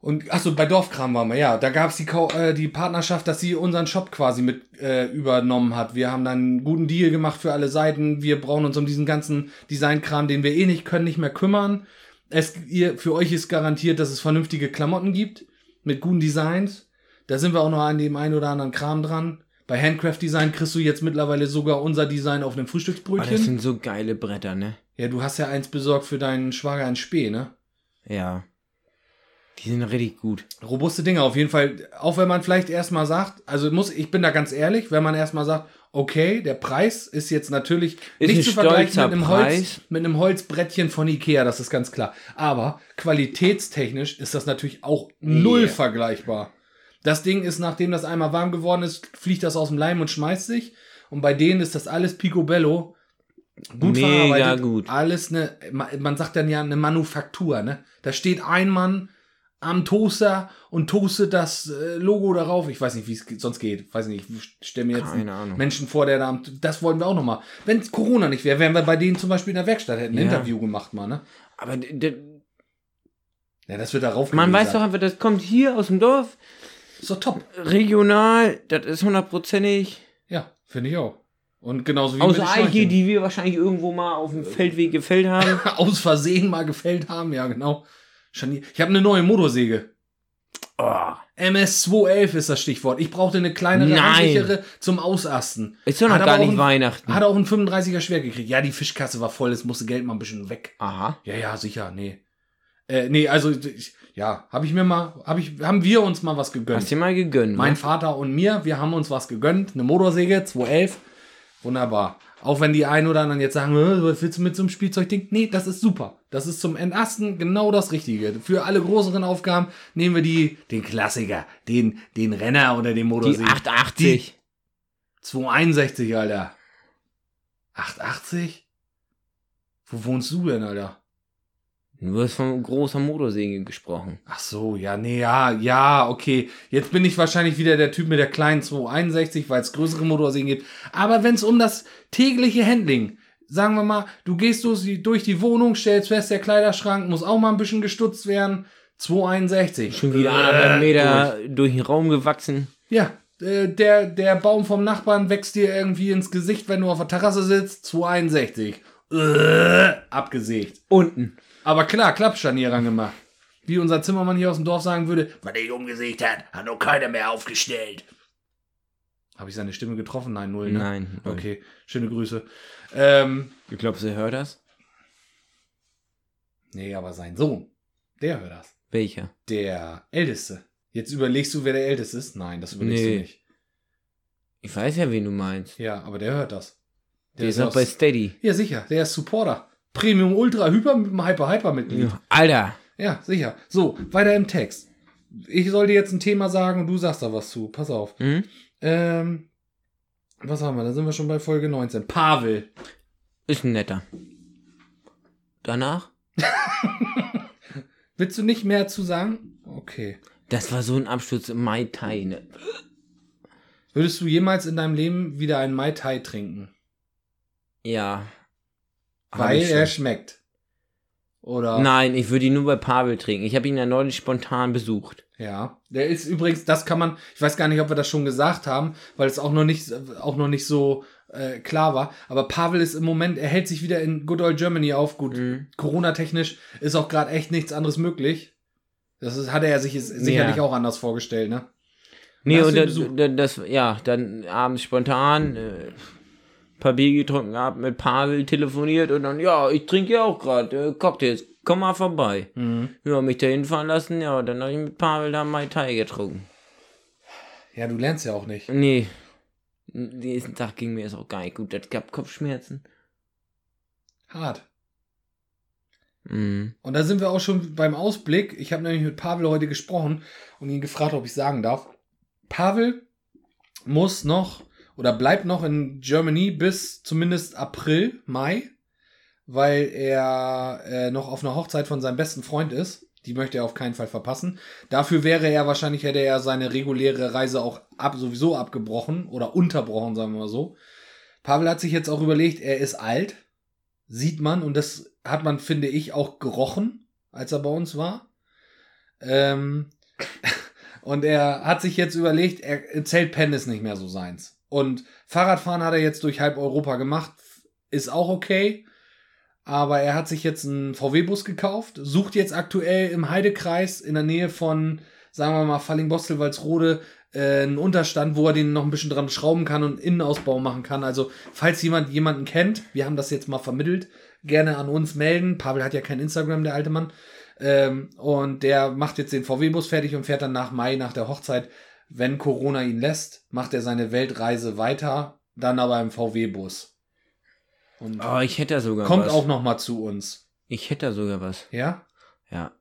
Und achso, bei Dorfkram waren wir, ja. Da gab es die, äh, die Partnerschaft, dass sie unseren Shop quasi mit äh, übernommen hat. Wir haben dann einen guten Deal gemacht für alle Seiten. Wir brauchen uns um diesen ganzen Designkram, den wir eh nicht können, nicht mehr kümmern. Es, ihr, für euch ist garantiert, dass es vernünftige Klamotten gibt mit guten Designs. Da sind wir auch noch an dem einen oder anderen Kram dran. Bei Handcraft Design kriegst du jetzt mittlerweile sogar unser Design auf einem Oh, das Frühstücksbrötchen. sind so geile Bretter, ne? ja, du hast ja eins besorgt für deinen Schwager in Spee, ne? Ja. Die sind richtig gut. robuste Dinge auf jeden Fall. Auch wenn man vielleicht erstmal sagt, also muss, ich bin da ganz ehrlich, wenn man erstmal sagt, okay, der Preis ist jetzt natürlich Ist nicht zu vergleichen mit einem. Holz, mit einem Holzbrettchen von Ikea, das ist ganz klar. Aber qualitätstechnisch ist das natürlich auch null Yeah. vergleichbar. Das Ding ist, nachdem das einmal warm geworden ist, fliegt das aus dem Leim und schmeißt sich. Und bei denen ist das alles picobello. Gut Mega verarbeitet. gut. Alles eine, ma- man sagt dann ja eine Manufaktur, ne? Da steht ein Mann am Toaster und toastet das äh, Logo darauf. Ich weiß nicht, wie es sonst geht. Weiß nicht, ich stelle mir jetzt einen. Menschen vor, der da am, das wollen wir auch noch mal. Wenn Corona nicht wäre, wären wir bei denen zum Beispiel in der Werkstatt, hätten ein Ja. Interview gemacht mal, ne? Aber Ja, das wird darauf man weiß doch einfach, das kommt hier aus dem Dorf. Ist doch top. Regional. Das ist hundertprozentig. Ja, finde ich auch. Und genauso wie den Eiche, die wir wahrscheinlich irgendwo mal auf dem Feldweg gefällt haben. aus Versehen mal gefällt haben, ja genau. Scharnier. Ich habe eine neue Motorsäge. Oh. MS211 ist das Stichwort. Ich brauchte eine kleinere, handlichere zum Ausasten. Ist doch noch Hat gar nicht ein- Weihnachten. Hat auch einen 35er schwer gekriegt. Ja, die Fischkasse war voll, es musste Geld mal ein bisschen weg. Aha. Ja, ja, sicher, nee. Äh, nee, also, ich, ja, habe ich mir mal, hab ich, haben wir uns mal was gegönnt. Hast dir mal gegönnt, Mein wa? Vater und mir, wir haben uns was gegönnt. Eine Motorsäge, 211. Wunderbar. Auch wenn die einen oder anderen jetzt sagen, "Äh, was willst du mit so einem Spielzeugding? Nee, das ist super. Das ist zum Entasten genau das Richtige. Für alle größeren Aufgaben nehmen wir die, den Klassiker, den, den Renner oder den Die Motorsäge. 880. 261, Alter. 880? Wo wohnst du denn, Alter? Du hast von großer Motorsäge gesprochen. Ach so, ja, nee, ja, ja, okay. Jetzt bin ich wahrscheinlich wieder der Typ mit der kleinen 261, weil es größere Motorsägen gibt. Aber wenn es um das tägliche Handling, sagen wir mal, du gehst durch die, durch die Wohnung, stellst fest, der Kleiderschrank muss auch mal ein bisschen gestutzt werden. 261. Schon wieder Äh, anderthalb Meter durch den Raum gewachsen. Ja, äh, der, der Baum vom Nachbarn wächst dir irgendwie ins Gesicht, wenn du auf der Terrasse sitzt. 261. Äh, abgesägt. Unten. Aber klar, Klappscharnier rangemacht. Wie unser Zimmermann hier aus dem Dorf sagen würde, was er umgesägt hat, hat noch keiner mehr aufgestellt. Habe ich seine Stimme getroffen? Nein, null, ne? Nein. Okay, schöne Grüße. Ähm, Du glaubst, er hört das? nee, aber sein Sohn, der hört das. Welcher? Der Älteste. Jetzt überlegst du, wer der Älteste ist? Nein, das überlegst Nee. du nicht. Ich weiß ja, wen du meinst. Ja, aber der hört das. Der, ist ja noch bei Steady. Ja, sicher, der ist Supporter. Premium Ultra Hyper mit dem Hyper Hyper Mitglied. Alter. Ja, sicher. So, weiter im Text. ich soll dir jetzt ein Thema sagen und du sagst da was zu. Pass auf. Hm? Ähm, was haben wir? Da sind wir schon bei Folge 19. Pavel. Ist ein netter. Danach? Willst du nicht mehr zu sagen? Okay. Das war so ein Absturz im Mai Tai, ne? Würdest du jemals in deinem Leben wieder einen Mai Tai trinken? Ja. Weil er schmeckt. Oder? Nein, ich würde ihn nur bei Pavel trinken. Ich habe ihn ja neulich spontan besucht. Ja. Der ist übrigens, das kann man, ich weiß gar nicht, ob wir das schon gesagt haben, weil es auch noch nicht, auch noch nicht so äh, klar war. Aber Pavel ist im Moment, er hält sich wieder in Good Old Germany auf. Gut, Mhm. Corona-technisch ist auch gerade echt nichts anderes möglich. Das ist, hat er sich jetzt sicherlich Ja. auch anders vorgestellt, ne? Nee, und das, das, ja, dann abends spontan äh, paar Bier getrunken hab, mit Pavel telefoniert und dann, ja, ich trinke ja auch gerade äh, Cocktails, komm mal vorbei. Mhm. Ja, mich da hinfahren lassen, ja, dann habe ich mit Pavel da Mai Tai getrunken. Ja, du lernst ja auch nicht. Nee, den nächsten Tag ging mir das auch gar nicht gut, das gab Kopfschmerzen. Hart. Mhm. Und da sind wir auch schon beim Ausblick. Ich habe nämlich mit Pavel heute gesprochen und ihn gefragt, ob ich sagen darf. Pavel muss noch oder bleibt noch in Germany bis zumindest April, Mai, weil er äh, noch auf einer Hochzeit von seinem besten Freund ist. Die möchte er auf keinen Fall verpassen. Dafür wäre er wahrscheinlich, hätte er seine reguläre Reise auch ab, sowieso abgebrochen oder unterbrochen, sagen wir mal so. Pavel hat sich jetzt auch überlegt, er ist alt, sieht man, und das hat man, finde ich, auch gerochen, als er bei uns war. Ähm, und er hat sich jetzt überlegt, er Zeltpennen ist nicht mehr so seins. Und Fahrradfahren hat er jetzt durch halb Europa gemacht, ist auch okay. Aber er hat sich jetzt einen VW-Bus gekauft, sucht jetzt aktuell im Heidekreis in der Nähe von, sagen wir mal, Falling-Bostel-Walsrode äh, einen Unterstand, wo er den noch ein bisschen dran schrauben kann und Innenausbau machen kann. Also, falls jemand jemanden kennt, wir haben das jetzt mal vermittelt, gerne an uns melden. Pavel hat ja kein Instagram, der alte Mann. Ähm, und der macht jetzt den VW-Bus fertig und fährt dann nach Mai, nach der Hochzeit, wenn Corona ihn lässt, macht er seine Weltreise weiter, dann aber im VW-Bus. Und Oh, ich hätte da sogar kommt was. auch noch mal zu uns. Ich hätte da sogar was. Ja? Ja.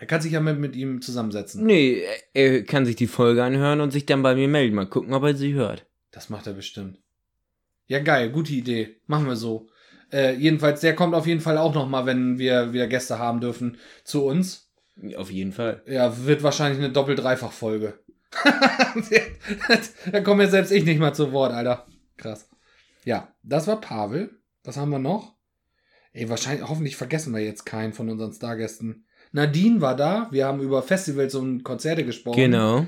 Er kann sich ja mit, mit ihm zusammensetzen. Nee, er kann sich die Folge anhören und sich dann bei mir melden. Mal gucken, ob er sie hört. Das macht er bestimmt. Ja, geil, gute Idee. Machen wir so. Äh, jedenfalls, der kommt auf jeden Fall auch noch mal, wenn wir wieder Gäste haben dürfen, zu uns. Auf jeden Fall. Ja, wird wahrscheinlich eine Doppel-Dreifach-Folge. da komme jetzt selbst ich nicht mal zu Wort, Alter. Krass. Ja, das war Pavel. Was haben wir noch? Ey, wahrscheinlich, hoffentlich vergessen wir jetzt keinen von unseren Stargästen. Nadine war da. Wir haben über Festivals und Konzerte gesprochen. Genau.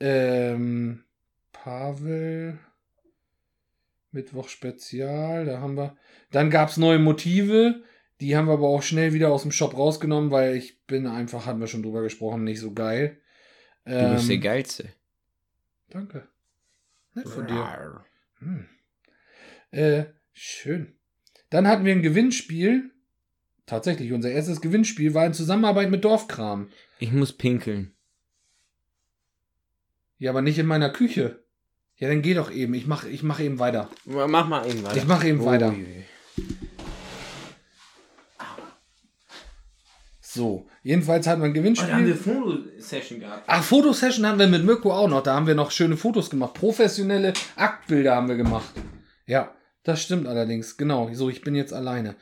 Ähm, Pavel. Mittwoch Spezial, da haben wir. Dann gab es neue Motive. Die haben wir aber auch schnell wieder aus dem Shop rausgenommen, weil ich bin einfach, hatten wir schon drüber gesprochen, nicht so geil. Du bist der Ähm, Geilste. Danke. Nett von dir. Hm. Äh, schön. Dann hatten wir ein Gewinnspiel. Tatsächlich, unser erstes Gewinnspiel war in Zusammenarbeit mit Dorfkram. Ich muss pinkeln. Ja, aber nicht in meiner Küche. Ja, dann geh doch eben. Ich mach, ich mach eben weiter. Mach mal irgendwas. Ich mach eben weiter. je. So, jedenfalls hatten wir ein Oh, da haben wir Gewinnspiel. Fotosession gehabt. Ach, Fotosession haben wir mit Mirko auch noch. Da haben wir noch schöne Fotos gemacht. Professionelle Aktbilder haben wir gemacht. Ja, das stimmt allerdings. Genau. So, ich bin jetzt alleine.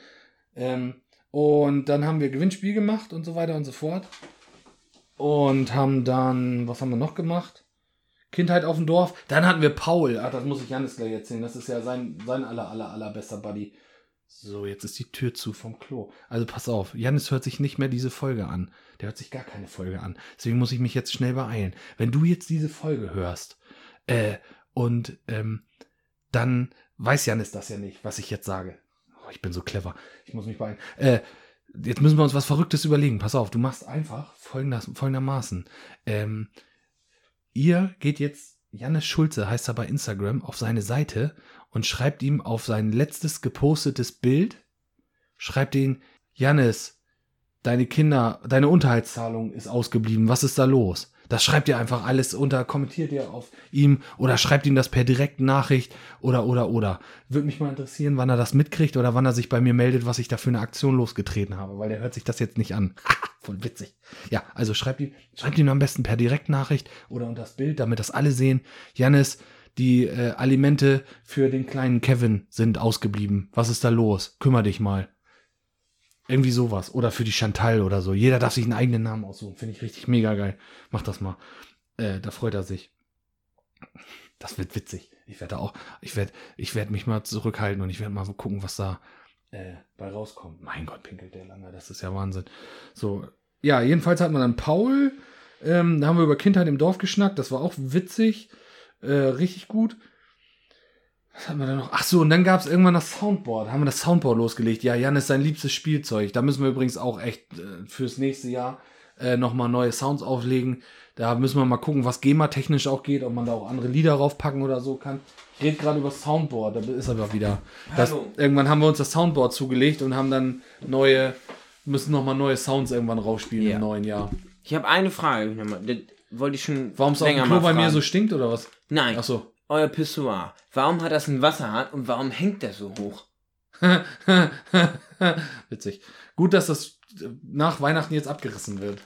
Ähm, und dann haben wir Gewinnspiel gemacht und so weiter und so fort. Und haben dann, was haben wir noch gemacht? Kindheit auf dem Dorf. Dann hatten wir Paul. Ach, das muss ich Janis gleich erzählen. Das ist ja sein, sein aller, aller, allerbester Buddy. So, jetzt ist die Tür zu vom Klo. Also pass auf, Janis hört sich nicht mehr diese Folge an. Der hört sich gar keine Folge an. Deswegen muss ich mich jetzt schnell beeilen. Wenn du jetzt diese Folge hörst, äh, und ähm, dann weiß Janis das ja nicht, was ich jetzt sage. Oh, ich bin so clever. Ich muss mich beeilen. Äh, jetzt müssen wir uns was Verrücktes überlegen. Pass auf, du machst einfach folgendes, folgendermaßen. Ähm, ihr geht jetzt, Jannis Schulze heißt er bei Instagram, auf seine Seite und schreibt ihm auf sein letztes gepostetes Bild, schreibt ihn, Jannis, deine Kinder, deine Unterhaltszahlung ist ausgeblieben, was ist da los? Das schreibt ihr einfach alles unter, kommentiert ihr auf ihm oder schreibt ihm das per direkten Nachricht oder, oder, oder. Würde mich mal interessieren, wann er das mitkriegt oder wann er sich bei mir meldet, was ich da für eine Aktion losgetreten habe, weil der hört sich das jetzt nicht an. Voll witzig. Ja, also schreibt ihm, schreibt ihm am besten per Direktnachricht oder unter das Bild, damit das alle sehen. Janis, die äh, Alimente für den kleinen Kevin sind ausgeblieben. Was ist da los? Kümmer dich mal. Irgendwie sowas. Oder für die Chantal oder so. Jeder darf sich einen eigenen Namen aussuchen. Finde ich richtig mega geil. Mach das mal. Äh, da freut er sich. Das wird witzig. Ich werde auch, ich werde, ich werde mich mal zurückhalten und ich werde mal gucken, was da äh, bei rauskommt. Mein Gott, pinkelt der lange. Das ist ja Wahnsinn. So. Ja, jedenfalls hat man dann Paul. Ähm, da haben wir über Kindheit im Dorf geschnackt. Das war auch witzig. Äh, richtig gut. Was hatten wir da noch? Ach so, und dann gab es irgendwann das Soundboard. Haben wir das Soundboard losgelegt. Ja, Jan ist sein liebstes Spielzeug. Da müssen wir übrigens auch echt äh, fürs nächste Jahr äh, nochmal neue Sounds auflegen. Da müssen wir mal gucken, was GEMA-technisch auch geht, ob man da auch andere Lieder raufpacken oder so kann. Ich rede gerade über das Soundboard, da ist aber wieder. Das, irgendwann haben wir uns das Soundboard zugelegt und haben dann neue, müssen nochmal neue Sounds irgendwann rausspielen Ja. im neuen Jahr. Ich habe eine Frage. Das wollte ich schon Warum es länger dem Klo bei mir so stinkt oder was? Nein, Ach so. euer Pissoir. Warum hat das einen Wasserhahn und warum hängt der so hoch? Witzig. Gut, dass das äh, nach Weihnachten jetzt abgerissen wird.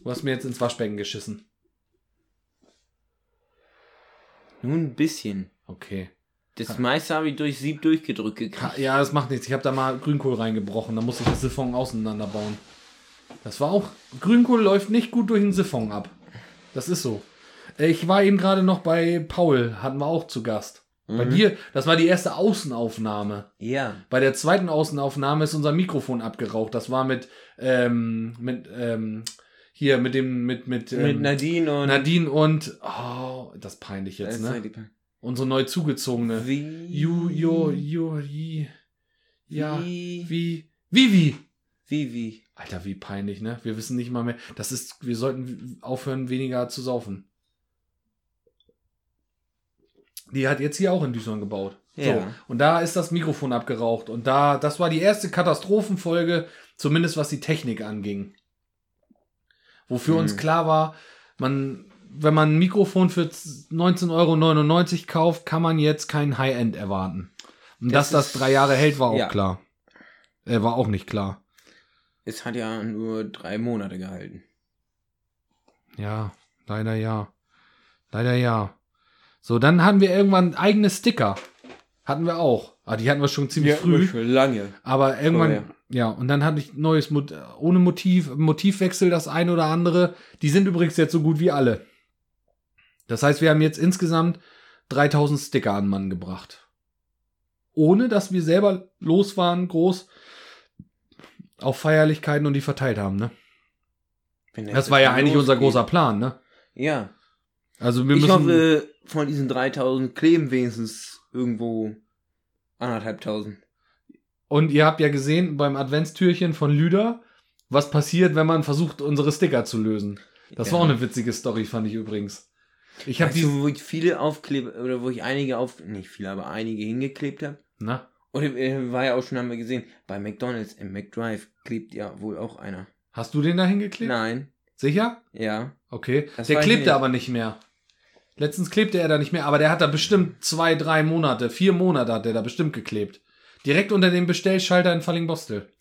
Du hast mir jetzt ins Waschbecken geschissen. Nur ein bisschen. Okay. Das meiste habe ich durch Sieb durchgedrückt gekriegt. Ja, das macht nichts. Ich habe da mal Grünkohl reingebrochen. Da musste ich das Siphon auseinanderbauen. Das war auch. Grünkohl läuft nicht gut durch den Siphon ab. Das ist so. Ich war eben gerade noch bei Paul. Hatten wir auch zu Gast. Bei Mhm. dir, das war die erste Außenaufnahme. Ja. Bei der zweiten Außenaufnahme ist unser Mikrofon abgeraucht. Das war mit, ähm, mit, ähm, hier, mit dem, mit, mit, ähm, Mit Nadine und. Nadine und, oh, das ist peinlich jetzt, ne? die- Unsere neu zugezogene. Wie. Ju, jo, jo, ji. Ja, Wie. wie, Vivi. Wie, wie. Alter, wie peinlich, ne? Wir wissen nicht mal mehr. Das ist, wir sollten aufhören, weniger zu saufen. Die hat jetzt hier auch in Düsseldorf gebaut. So. Ja. Und da ist das Mikrofon abgeraucht. Und da, das war die erste Katastrophenfolge, zumindest was die Technik anging. Wofür Mhm. uns klar war, man, wenn man ein Mikrofon für 19,99 Euro kauft, kann man jetzt kein High-End erwarten. Und Das dass das ist- drei Jahre hält, war auch Ja. klar. Äh, war auch nicht klar. Es hat ja nur drei Monate gehalten. Ja, leider ja. Leider ja. So, dann hatten wir irgendwann eigene Sticker. Hatten wir auch. Ah, die hatten wir schon ziemlich früh. Für lange. Aber irgendwann, Vorher. ja, und dann hatte ich neues Mot ohne Motiv, Motivwechsel das ein oder andere. Die sind übrigens jetzt so gut wie alle. Das heißt, wir haben jetzt insgesamt 3000 Sticker an Mann gebracht. Ohne, dass wir selber los waren, groß auf Feierlichkeiten und die verteilt haben, ne? Das war ja eigentlich unser großer Plan, ne? Ja. Also wir ich müssen. hoffe, von diesen 3000 kleben wenigstens irgendwo anderthalbtausend. Und ihr habt ja gesehen beim Adventstürchen von Lüder, was passiert, wenn man versucht, unsere Sticker zu lösen. Das war auch eine witzige Story, fand ich übrigens. Ich habe Weißt die. du, wo ich viele Aufkleber, oder wo ich einige auf, nicht viele, aber einige hingeklebt habe? Na, Oder äh, war ja auch schon, haben wir gesehen, bei McDonalds im McDrive klebt ja wohl auch einer. hast du den da hingeklebt? Nein, Sicher? ja. Okay. Das der ich klebte nicht. aber nicht mehr. Letztens klebte er da nicht mehr, aber der hat da bestimmt zwei, drei Monate, vier Monate hat der da bestimmt geklebt. Direkt unter dem Bestellschalter in Fallingbostel.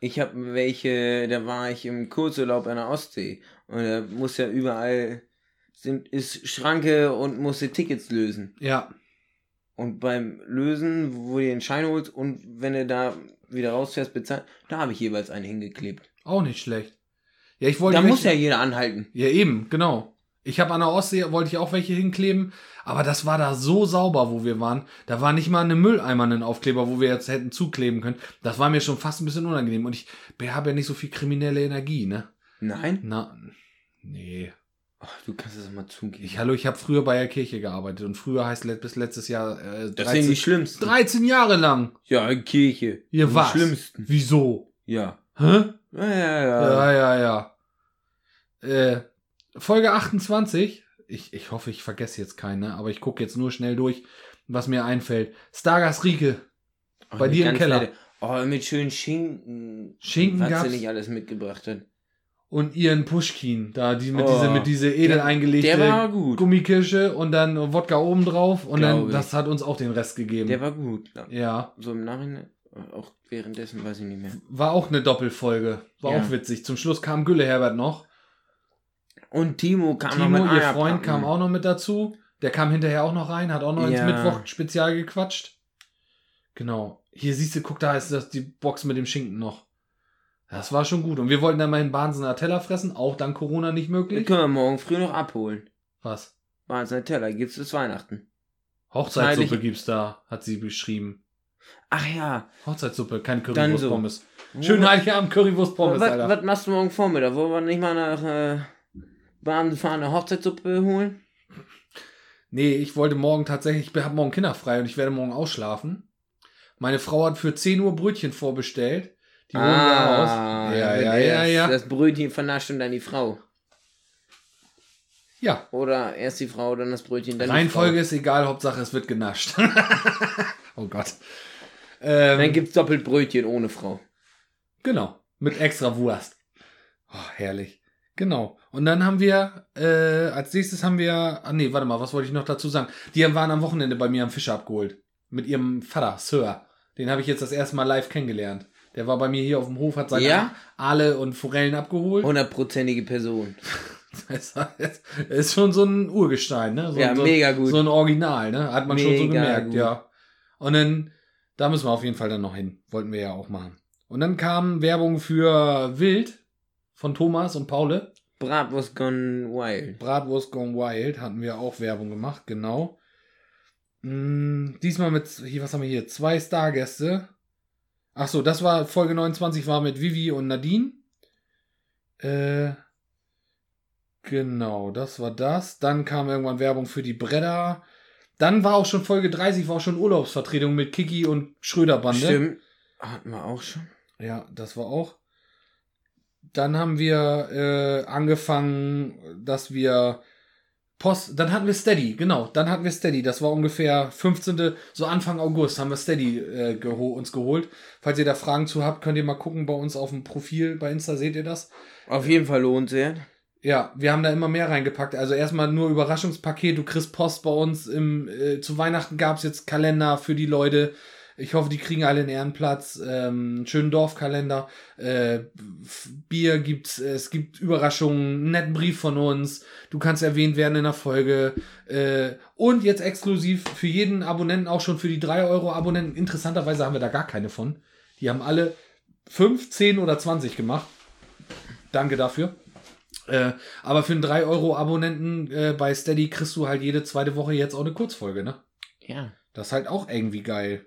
Ich habe welche, da war ich im Kurzurlaub an der Ostsee und da muss ja überall sind ist Schranke und musste Tickets lösen. Ja. Und beim Lösen, wo du den Schein holst und wenn du da wieder rausfährst, bezahlt, da habe ich jeweils einen hingeklebt. Auch nicht schlecht. Ja, ich wollte. Da muss ja jeder anhalten. Ja, eben, genau. Ich habe an der Ostsee, wollte ich auch welche hinkleben, aber das war da so sauber, wo wir waren. Da war nicht mal eine Mülleimer ein Aufkleber, wo wir jetzt hätten zukleben können. Das war mir schon fast ein bisschen unangenehm. Und ich habe ja nicht so viel kriminelle Energie, ne? Nein? Na, nee. Ach, du kannst es mal zugeben. Ich, hallo, ich habe früher bei der Kirche gearbeitet und früher heißt bis letztes Jahr äh, das sind die schlimmsten. 13 Jahre lang. Ja, Kirche. Ihr die was? schlimmsten. Wieso? Ja. Hä? Ja, ja, ja. Ja, ja, ja. Äh, Folge 28. Ich, ich hoffe, ich vergesse jetzt keine, aber ich gucke jetzt nur schnell durch, was mir einfällt. Stargas Rieke. Oh, bei dir im Keller. nette- Oh, mit schönen Schinken. Schinken Was gab's? sie nicht alles mitgebracht hat. Und ihren Pushkin, da die mit Oh. diese mit diese edel Der- eingelegte der war gut. Gummikirsche und dann Wodka oben drauf und dann Glaub ich. das hat uns auch den Rest gegeben. Der war gut. Ja. ja, So im Nachhinein. Auch währenddessen weiß ich nicht mehr. War auch eine Doppelfolge. War Ja. auch witzig. Zum Schluss kam Gülle Herbert noch. Und Timo kam noch Timo, mit ihr Eierpacken. Freund, kam auch noch mit dazu. Der kam hinterher auch noch rein, hat auch noch ins Ja. Mittwoch-Spezial gequatscht. Genau. Hier siehst du, guck, da ist das die Box mit dem Schinken noch. Das war schon gut. Und wir wollten dann mal einen Bahnsener Teller fressen, auch dank Corona nicht Den möglich. können wir morgen früh noch abholen. Was? Wahnsinn, Teller gibt's bis Weihnachten. Hochzeitssuppe gibt's da, hat sie beschrieben. Ach ja. Hochzeitssuppe, keine Dann Currywurst so. Schönen Heiligabend Currywurst Pommes, was, Alter. was machst du morgen Vormittag? Wollen wir nicht mal nach äh, Baden fahren, eine Hochzeitssuppe holen? Nee, ich wollte morgen tatsächlich, ich habe morgen kinderfrei und ich werde morgen ausschlafen. Meine Frau hat für 10 Uhr Brötchen vorbestellt. Die holen wir aus. Ja, ja, das, ja, ja. Das Brötchen vernascht und dann die Frau. Ja, Oder erst die Frau, dann das Brötchen, dann Reihenfolge ist egal, Hauptsache es wird genascht. oh Gott. Ähm, Dann gibt's doppelt Brötchen ohne Frau. Genau, mit extra Wurst. Oh, herrlich. Genau. Und dann haben wir, äh, als nächstes haben wir, ah nee, warte mal, was wollte ich noch dazu sagen? Die waren am Wochenende bei mir am Fischer abgeholt. Mit ihrem Vater, Sir. Den habe ich jetzt das erste Mal live kennengelernt. Der war bei mir hier auf dem Hof, hat seine Ja? Aale und Forellen abgeholt. Hundertprozentige Person. Das ist schon so ein Urgestein, ne? So, Ja, so, mega gut. So ein Original, ne? Hat man schon so Mega gemerkt, gut. ja. Und dann, da müssen wir auf jeden Fall dann noch hin. Wollten wir ja auch machen. Und dann kam Werbung für Wild von Thomas und Paule. Bratwurst gone wild. Bratwurst Gone Wild hatten wir auch Werbung gemacht, genau. Mm, diesmal mit, hier, was haben wir hier? Zwei Stargäste. Ach so, das war Folge 29, war mit Vivi und Nadine. Äh, genau, das war das. Dann kam irgendwann Werbung für die Bredder. Dann war auch schon Folge 30, war auch schon Urlaubsvertretung mit Kiki und Schröder-Bande. Stimmt. Hatten wir auch schon. Ja, das war auch. Dann haben wir äh, angefangen, dass wir Post, dann hatten wir Steady, genau, dann hatten wir Steady. Das war ungefähr 15. so Anfang August haben wir Steady äh, geho uns geholt. Falls ihr da Fragen zu habt, könnt ihr mal gucken bei uns auf dem Profil bei Insta, seht ihr das? Auf jeden Fall lohnenswert. Ja, wir haben da immer mehr reingepackt. Also erstmal nur Überraschungspaket, du kriegst Post bei uns. Im, äh, zu Weihnachten gab's jetzt Kalender für die Leute. Ich hoffe, die kriegen alle einen Ehrenplatz. Ähm, schönen Dorfkalender. Äh, Bier gibt's, es gibt Überraschungen, einen netten Brief von uns. Du kannst erwähnt werden in der Folge. Äh, und jetzt exklusiv für jeden Abonnenten, auch schon für die 3 Euro Abonnenten. Interessanterweise haben wir da gar keine von. Die haben alle 5, 10 oder 20 gemacht. Danke dafür. Äh, aber für einen 3-Euro-Abonnenten äh, bei Steady kriegst du halt jede zweite Woche jetzt auch eine Kurzfolge, ne? Ja. Das ist halt auch irgendwie geil.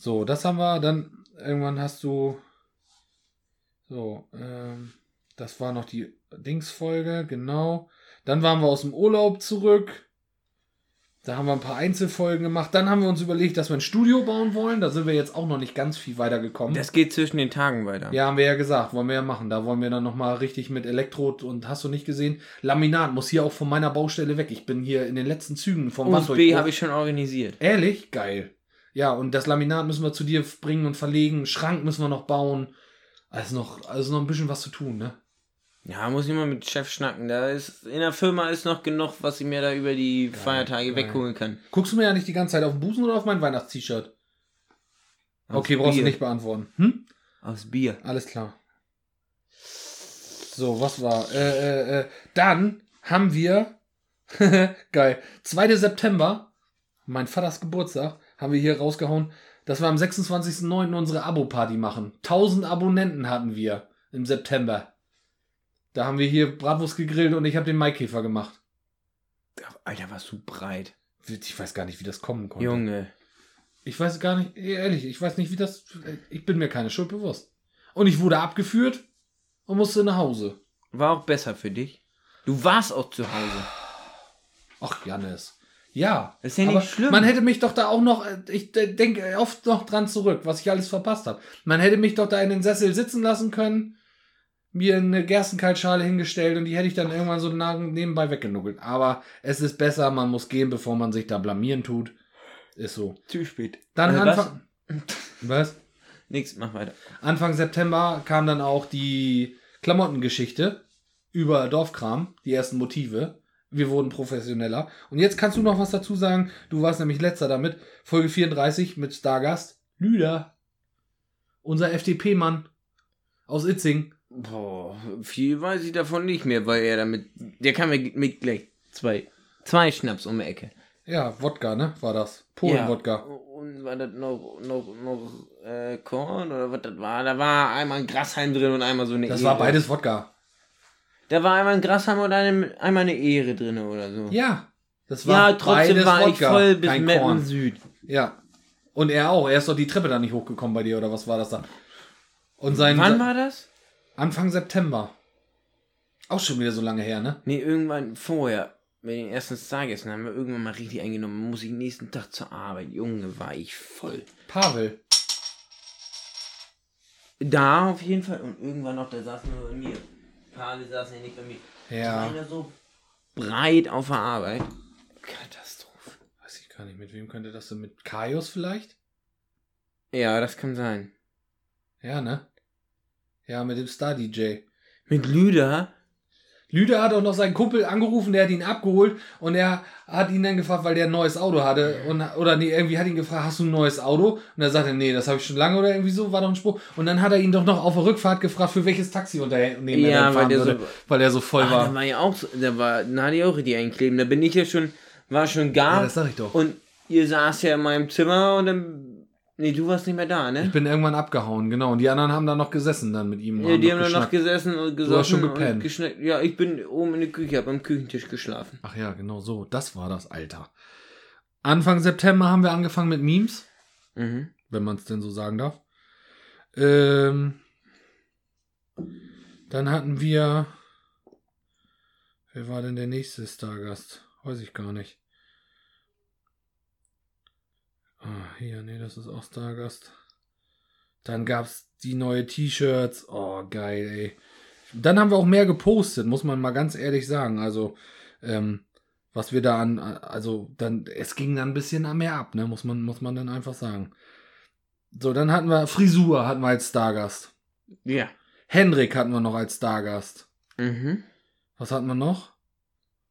So, das haben wir. Dann irgendwann hast du. So, ähm, das war noch die Dingsfolge, genau. Dann waren wir aus dem Urlaub zurück. Da haben wir ein paar Einzelfolgen gemacht. Dann haben wir uns überlegt, dass wir ein Studio bauen wollen. Da sind wir jetzt auch noch nicht ganz viel weitergekommen. Das geht zwischen den Tagen weiter. Ja, haben wir ja gesagt, wollen wir ja machen. Da wollen wir dann nochmal richtig mit Elektrod und hast du nicht gesehen? Laminat muss hier auch von meiner Baustelle weg. Ich bin hier in den letzten Zügen vom USB habe ich schon organisiert. Ehrlich? Geil. Ja, und das Laminat müssen wir zu dir bringen und verlegen. Schrank müssen wir noch bauen. Also noch, also noch ein bisschen was zu tun, ne? Ja, muss ich mal mit Chef schnacken. Da ist in der Firma ist noch genug, was ich mir da über die Feiertage geil. wegholen kann. Guckst du mir ja nicht die ganze Zeit auf den Busen oder auf mein Weihnachts-T-Shirt? Okay, brauchst Bier. du nicht beantworten. Hm? Aufs Bier. Alles klar. So, was war? Äh, äh, äh, dann haben wir, geil, 2. September, mein Vaters Geburtstag, haben wir hier rausgehauen, dass wir am 26.09. unsere Abo-Party machen. 1000 Abonnenten hatten wir im September. Da haben wir hier Bratwurst gegrillt und ich habe den Maikäfer gemacht. Alter, warst du breit. Ich weiß gar nicht, wie das kommen konnte. Junge. Ich weiß gar nicht, ehrlich, ich weiß nicht, wie das. Ich bin mir keine Schuld bewusst. Und ich wurde abgeführt und musste nach Hause. War auch besser für dich. Du warst auch zu Hause. Ach, Jannis. Ja. Ist ja nicht aber schlimm. Man hätte mich doch da auch noch, äh, ich äh, denke oft noch dran zurück, was ich alles verpasst habe. Man hätte mich doch da in den Sessel sitzen lassen können, mir eine Gerstenkaltschale hingestellt und die hätte ich dann irgendwann so nebenbei weggenuggelt. Aber es ist besser, man muss gehen, bevor man sich da blamieren tut. Ist so. Zu spät. Dann Äh, was? Anfang. Was? Nix, mach weiter. Anfang September kam dann auch die Klamottengeschichte über Dorfkram, die ersten Motive. Wir wurden professioneller. Und jetzt kannst du noch was dazu sagen. Du warst nämlich letzter damit. Folge 34 mit Stargast. Lüder. Unser FDP-Mann aus Itzing. Boah, viel weiß ich davon nicht mehr, weil er damit. Der kam ja mit gleich zwei. Zwei Schnaps um die Ecke. Ja, Wodka, ne? War das. Polen-Wodka. Und war das noch, noch, noch äh, Korn oder was das war? Da war einmal ein Grashalm drin und einmal so eine Das Ehre. war beides Wodka. Da war einmal ein Grashalm und einem, einmal eine Ehre drin oder so. Ja. Das war Ja, trotzdem war ich Wodka, voll bis Meppen. Süd. Ja. Und er auch. Er ist doch die Treppe da nicht hochgekommen bei dir, oder was war das da? Und sein Wann war das? Anfang September. Auch schon wieder so lange her, ne? Nee, irgendwann vorher. Bei den ersten Tagessen haben wir irgendwann mal richtig eingenommen. Muss ich nächsten Tag zur Arbeit. Junge, war ich voll. Pavel. Da auf jeden Fall. Und irgendwann noch, da saßen wir bei mir. Pavel saß ja nicht bei mir. Ja. Einer so breit auf der Arbeit. Katastrophe. Weiß ich gar nicht, mit wem könnte das denn? Mit Kaios vielleicht? Ja, das kann sein. Ja, ne? Ja, mit dem Star-DJ. Mit Lüder? Lüder hat auch noch seinen Kumpel angerufen, der hat ihn abgeholt und er hat ihn dann gefragt, weil der ein neues Auto hatte. Und, oder nee, irgendwie hat ihn gefragt, hast du ein neues Auto? Und er sagte, nee, das habe ich schon lange oder irgendwie so, war doch ein Spruch. Und dann hat er ihn doch noch auf der Rückfahrt gefragt, für welches Taxiunternehmen er Ja, dann weil fahren der würde, so- weil er so voll Ah, war. da war ja auch da war, da hatte ich auch richtig einkleben. Da bin ich ja schon, war schon Ja, gar. das sag ich doch. und ihr saß ja in meinem Zimmer und dann. Nee, du warst nicht mehr da, ne? Ich bin irgendwann abgehauen, genau. Und die anderen haben da noch gesessen dann mit ihm. Ja, die haben noch dann noch gesessen und hast gesoffen schon und gepennt. geschnackt. Ja, ich bin oben in der Küche, hab am Küchentisch geschlafen. Ach ja, genau so. Das war das Alter. Anfang September haben wir angefangen mit Memes, Mhm. wenn man es denn so sagen darf. Ähm, dann hatten wir. Wer war denn der nächste Stargast? Weiß ich gar nicht. Ah, hier, nee, das ist auch Stargast. Dann gab's die neue T-Shirts. Oh, geil, ey. Dann haben wir auch mehr gepostet, muss man mal ganz ehrlich sagen. Also, ähm, was wir da an, also dann, es ging dann ein bisschen mehr ab, ne, muss man, muss man dann einfach sagen. So, dann hatten wir Frisur, hatten wir als Stargast. Ja. Henrik hatten wir noch als Stargast. Mhm. Was hatten wir noch?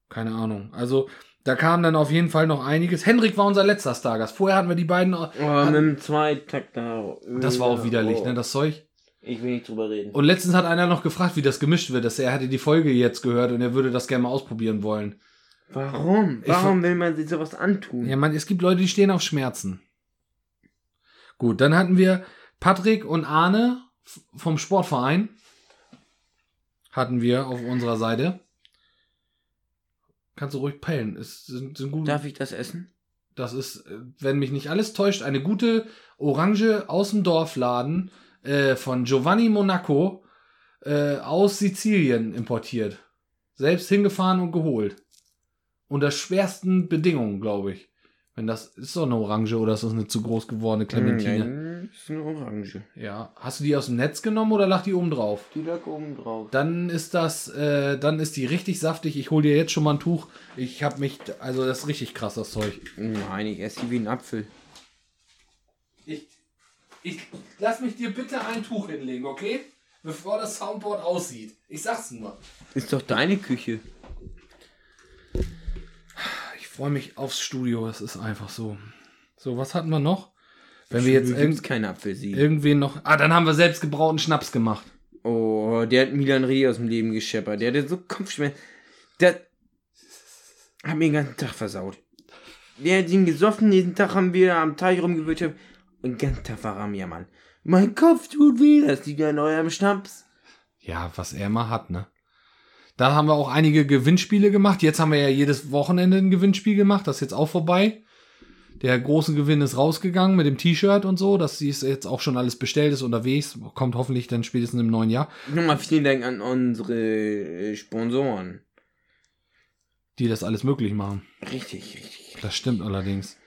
Keine Ahnung. Also, da kam dann auf jeden Fall noch einiges. Henrik war unser letzter Stargast. Vorher hatten wir die beiden. Oh, mit dem Zweitakter. Das war auch widerlich, oh. ne, das Zeug. Ich will nicht drüber reden. Und letztens hat einer noch gefragt, wie das gemischt wird. Dass er hätte die Folge jetzt gehört und er würde das gerne mal ausprobieren wollen. Warum? Ich Warum will man sich sowas antun? Ja, man, es gibt Leute, die stehen auf Schmerzen. Gut, dann hatten wir Patrick und Arne vom Sportverein. Hatten wir auf unserer Seite. Kannst du ruhig peilen. Es sind, sind gut. Darf ich das essen? Das ist, äh, wenn mich nicht alles täuscht, eine gute Orange aus dem Dorfladen äh, von Giovanni Monaco äh, aus Sizilien importiert. Selbst hingefahren und geholt. Unter schwersten Bedingungen, glaube ich. Wenn das ist doch eine Orange oder ist das eine zu groß gewordene Clementine? Nein, ist eine Orange. Ja. Hast du die aus dem Netz genommen oder lag die oben drauf? Die lag oben drauf. Dann ist das, äh, dann ist die richtig saftig. Ich hole dir jetzt schon mal ein Tuch. Ich habe mich, also das ist richtig krass, das Zeug. Nein, ich esse die wie ein Apfel. Ich, ich lass mich dir bitte ein Tuch hinlegen, okay? Bevor das Soundboard aussieht. Ich sag's nur. Ist doch deine Küche. Ich freue mich aufs Studio, es ist einfach so. So, was hatten wir noch? Wenn wir jetzt irgend, keine Apfelsinen. irgendwen noch. Ah, dann haben wir selbst gebrauten Schnaps gemacht. Oh, der hat Milan Reh aus dem Leben gescheppert. Der hatte so Kopfschmerzen. Der hat mir den ganzen Tag versaut. Der hat ihn gesoffen, jeden Tag haben wir am Teich rumgewirtschaftet. Und den ganzen Tag war er am Jammern. Mein Kopf tut weh, das liegt an eurem Schnaps. Ja, was er mal hat, ne? Da haben wir auch einige Gewinnspiele gemacht. Jetzt haben wir ja jedes Wochenende ein Gewinnspiel gemacht. Das ist jetzt auch vorbei. Der große Gewinn ist rausgegangen mit dem T-Shirt und so. Das ist jetzt auch schon alles bestellt, ist unterwegs. Kommt hoffentlich dann spätestens im neuen Jahr. Nochmal vielen Dank an unsere äh, Sponsoren. Die das alles möglich machen. Richtig, richtig. Das stimmt allerdings.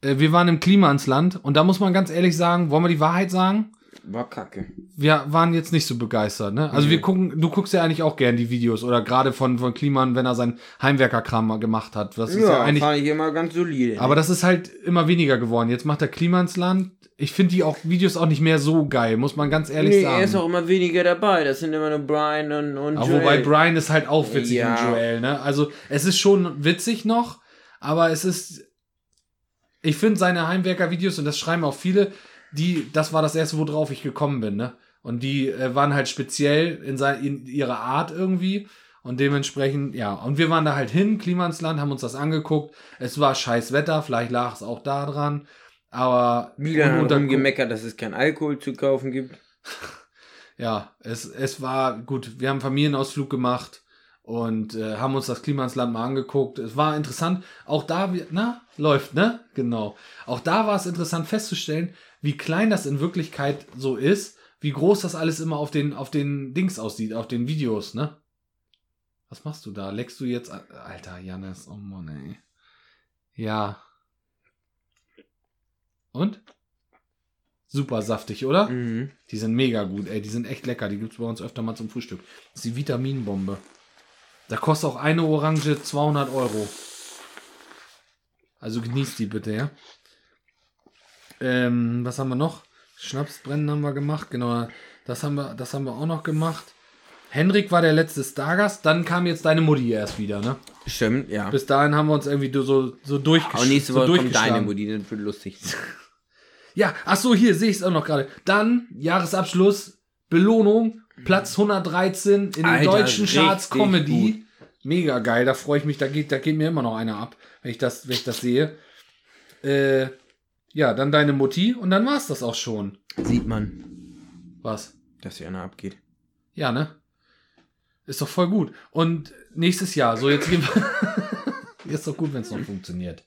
Äh, wir waren im Klima ins Land und da muss man ganz ehrlich sagen, wollen wir die Wahrheit sagen? War kacke. Wir waren jetzt nicht so begeistert, ne? Also Nee. wir gucken, du guckst ja eigentlich auch gern die Videos oder gerade von, von Kliman, wenn er sein Heimwerkerkram gemacht hat. Das ist ja, Ja, eigentlich, fand ich immer ganz solide. aber das ist halt immer weniger geworden. Jetzt macht der Klima ins Land. Ich finde die auch Videos auch nicht mehr so geil, muss man ganz ehrlich nee, sagen. er ist auch immer weniger dabei. Das sind immer nur Brian und, und Aber Joel. wobei Brian ist halt auch witzig Ja. und Joel, ne? Also es ist schon witzig noch, aber es ist. Ich finde seine Heimwerker-Videos, und das schreiben auch viele, die, das war das erste, worauf ich gekommen bin, ne? Und die äh, waren halt speziell in, sein, in ihrer Art irgendwie. Und dementsprechend, ja, und wir waren da halt hin, Klimansland, haben uns das angeguckt. Es war scheiß Wetter, vielleicht lag es auch da dran. Aber Wieder unter- gemeckert, dass es kein Alkohol zu kaufen gibt. ja, es, es war gut. Wir haben einen Familienausflug gemacht und äh, haben uns das Klimansland mal angeguckt. Es war interessant. Auch da, na, läuft, ne? Genau. Auch da war es interessant festzustellen, wie klein das in Wirklichkeit so ist, wie groß das alles immer auf den, auf den Dings aussieht, auf den Videos, ne? Was machst du da? Leckst du jetzt? Alter, Janis, oh Mann, ey. Ja. Und? Super saftig, oder? Mhm. Die sind mega gut, ey. Die sind echt lecker. Die gibt's bei uns öfter mal zum Frühstück. Das ist die Vitaminbombe. Da kostet auch eine Orange 200 Euro. Also genießt die bitte, ja. Ähm, was haben wir noch? Schnapsbrennen haben wir gemacht. Genau, das haben wir, das haben wir auch noch gemacht. Henrik war der letzte Stargast. Dann kam jetzt deine Mutti erst wieder, ne? Stimmt, ja. Bis dahin haben wir uns irgendwie so, so durchgesch Aber nächste so Woche kommt durchgeschlagen. deine Mutti, das wird lustig. Ja, ach so, hier sehe ich es auch noch gerade. Dann Jahresabschluss, Belohnung, Platz 113 in den deutschen Charts Comedy. Mega geil, da freue ich mich, da geht, da geht mir immer noch einer ab, wenn ich das, wenn ich das sehe. Äh, ja, dann deine Mutti und dann war's das auch schon. Sieht man, Was? dass hier einer abgeht. Ja, ne? Ist doch voll gut. Und nächstes Jahr, so jetzt gehen wir. ist doch gut, wenn es noch funktioniert.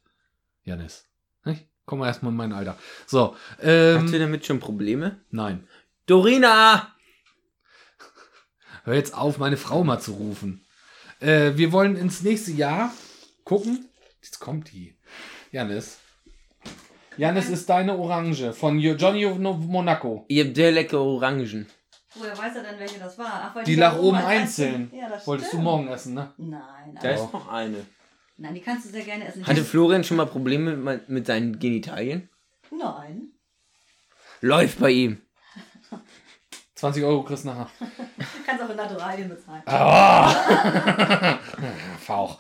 Janis. Nicht? Komm mal erstmal in mein Alter. So, Hast du ähm, damit schon Probleme? nein. Dorina! Hör jetzt auf, meine Frau mal zu rufen. Äh, wir wollen ins nächste Jahr gucken. Jetzt kommt die. Janis. Janis ist deine Orange von Jo- Johnny Monaco. Ihr habt sehr leckere Orangen. Woher weiß er denn, welche das war? Ach, weil Die da lag oben einzeln. Ja, das Wolltest du stimmt. morgen essen, ne? Nein, Da ist noch eine. nein, die kannst du sehr gerne essen. Hatte Florian schon mal Probleme mit, mit seinen Genitalien? Nein. Läuft bei ihm. 20 Euro kriegst du nachher. Du kannst auch in Naturalien bezahlen. Ah. Fauch.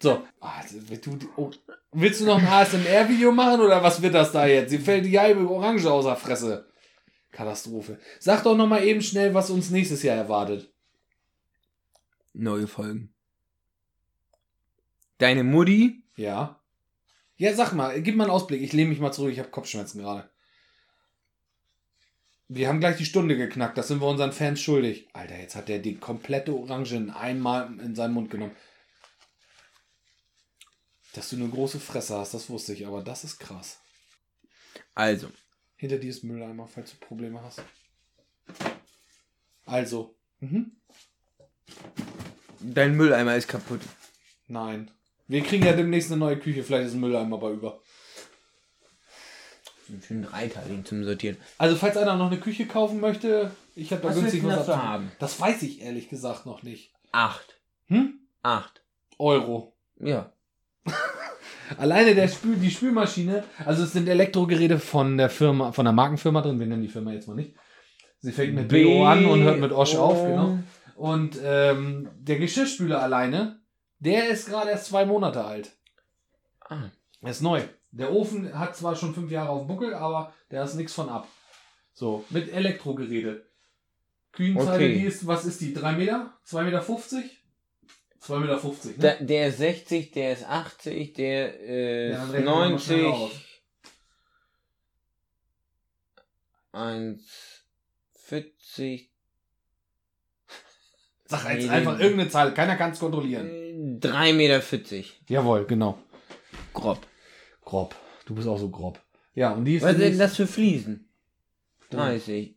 So. Ah, du, oh. Willst du noch ein ASMR-Video machen oder was wird das da jetzt? Sie fällt die halbe Orange aus der Fresse. Katastrophe. Sag doch noch mal eben schnell, was uns nächstes Jahr erwartet. Neue Folgen. Deine Mutti? Ja. Ja, sag mal, gib mal einen Ausblick. Ich lehne mich mal zurück, ich habe Kopfschmerzen gerade. Wir haben gleich die Stunde geknackt, das sind wir unseren Fans schuldig. Alter, jetzt hat der die komplette Orange in einmal in seinen Mund genommen. Dass du eine große Fresse hast, das wusste ich, aber das ist krass. Also, Hinter dir ist Mülleimer, falls du Probleme hast. Also. Mhm. dein Mülleimer ist kaputt. Nein. Wir kriegen ja demnächst eine neue Küche, vielleicht ist ein Mülleimer aber über. Einen schönen dreiteiligen zum Sortieren. Also, falls einer noch eine Küche kaufen möchte, ich habe da Was günstig was haben? Das weiß ich ehrlich gesagt noch nicht. Acht. Hm? Acht. Euro. Ja. Alleine der Spül, die Spülmaschine, also es sind Elektrogeräte von der Firma, von der Markenfirma drin, wir nennen die Firma jetzt mal nicht. Sie fängt mit BO an und hört mit Osch auf, genau. Und ähm, der Geschirrspüler alleine, der ist gerade erst zwei Monate alt. Ah. Er ist neu. Der Ofen hat zwar schon fünf Jahre auf dem Buckel, aber der ist nichts von ab. So, mit Elektrogeräte. Kühenzeile, Okay. die ist, was ist die? 3 Meter? 2,50 Meter? 2,50 Meter, ne? Der, der ist 60, der ist 80, der Ja, ist schnell 90. aus. 1,40. Sag jetzt Nee, einfach irgendeine Zahl, keiner kann es kontrollieren. äh, 3,40 Meter. Jawohl, genau. Grob. Grob. Du bist auch so grob. Ja, und die ist. Was sind das für Fliesen? Ja. 30.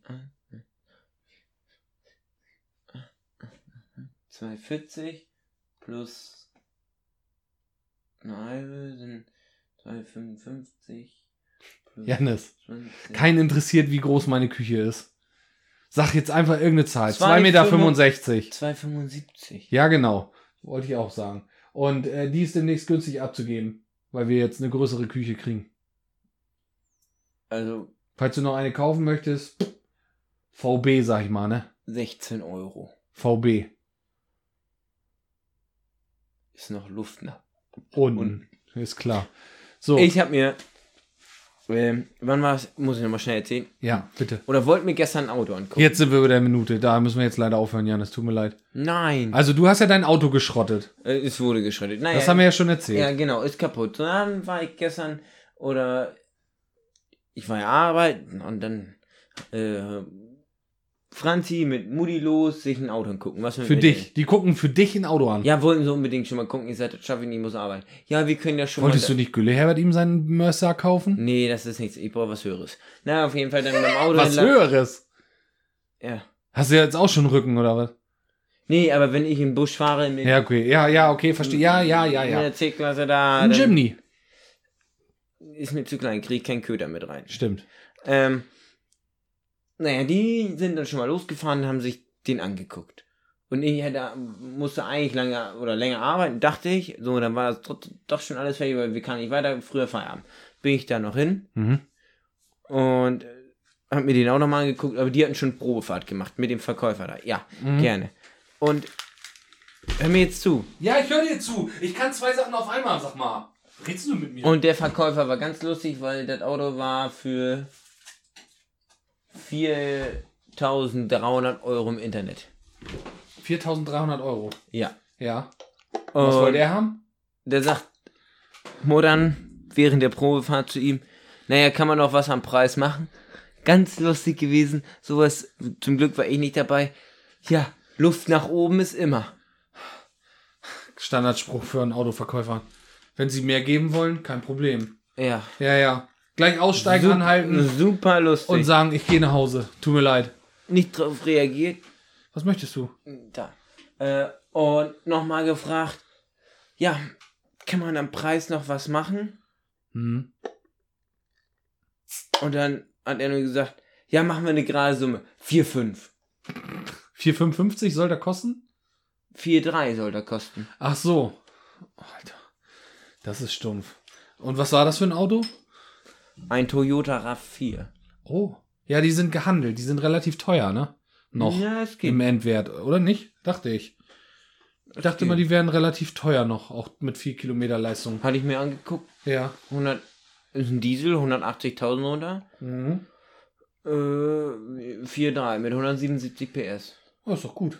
240 plus eine halbe sind 255 plus Janis, 20. kein interessiert, wie groß meine Küche ist. Sag jetzt einfach irgendeine Zahl. Zwei 2,65 Meter. Fünfer- 65. 275. Ja, genau. Wollte ich auch sagen. Und äh, die ist demnächst günstig abzugeben, weil wir jetzt eine größere Küche kriegen. Also Falls du noch eine kaufen möchtest, VB, sag ich mal, ne? 16 Euro. VB. Ist noch Luft nach. Unten. Ist klar. So. Ich habe mir Ähm, wann war es? Muss ich nochmal schnell erzählen. Ja, bitte. Oder wollten wir gestern ein Auto angucken? Jetzt sind wir bei der Minute. Da müssen wir jetzt leider aufhören, Jan. Es tut mir leid. Nein. Also, du hast ja dein Auto geschrottet. Äh, es wurde geschrottet. Naja, Das haben wir ja schon erzählt. Ja, genau, ist kaputt. Und dann war ich gestern, oder ich war ja arbeiten und dann äh, Franzi mit Mutti los, sich ein Auto angucken. Was Für dich. Die gucken für dich ein Auto an. Ja, wollten sie unbedingt schon mal gucken. Ich sagte, das schaffe ich nicht, ich muss arbeiten. Ja, wir können ja schon Wolltest du mal. nicht Gülle Herbert ihm seinen Mercer kaufen? Nee, das ist nichts. Ich brauche was Höheres. Na, auf jeden Fall dann beim Auto. Was Höheres. Ja. Hast du jetzt auch schon Rücken oder was? Nee, aber wenn ich im Busch fahre mit, Ja, okay. Ja, ja, okay, verstehe. Ja, ja, ja, ja. der C-Klasse da, Ein Jimny. ist mir zu klein, krieg keinen Köder mit rein. Stimmt. Ähm, naja, die sind dann schon mal losgefahren und haben sich den angeguckt. Und ich hätte, musste eigentlich lange oder länger arbeiten, dachte ich. So, dann war das doch schon alles fertig, weil wir kamen nicht weiter, früher Feierabend. Bin ich da noch hin Mhm. und äh, hab mir den auch nochmal angeguckt, aber die hatten schon Probefahrt gemacht mit dem Verkäufer da. Ja, Mhm. gerne. Und hör mir jetzt zu. Ja, ich höre dir zu. Ich kann zwei Sachen auf einmal, sag mal. Redst du mit mir? Und der Verkäufer war ganz lustig, weil das Auto war für 4300 Euro im Internet. 4300 Euro. Ja. Ja. Was soll der haben? der sagt Modern während der Probefahrt zu ihm, naja, kann man noch was am Preis machen? Ganz lustig gewesen. Sowas, zum Glück war ich nicht dabei. Ja, Luft nach oben ist immer. Standardspruch für einen Autoverkäufer. Wenn sie mehr geben wollen, kein Problem. Ja. Ja, ja. Gleich aussteigen, Sup- anhalten Super lustig. und sagen, ich gehe nach Hause. Tut mir leid. nicht drauf reagiert. Was möchtest du? Da. Äh, und nochmal gefragt, ja, kann man am Preis noch was machen? Hm. Und dann hat er nur gesagt, ja, machen wir eine gerade Summe. 4,5. 4,55 soll der kosten? 4,3 soll der kosten. Ach so. Alter. Das ist stumpf. Und was war das für ein Auto? Ein Toyota RAV4. Oh. Ja, die sind gehandelt. Die sind relativ teuer, ne? Noch. Ja, es geht. Im Endwert, oder nicht? Dachte ich. Ich dachte mal, die wären relativ teuer noch, auch mit 4 Kilometer Leistung. Hatte ich mir angeguckt. Ja. 100, ist ein Diesel, 180.000 runter. Mhm. Äh, 4,3 mit 177 PS. Oh, ist doch gut.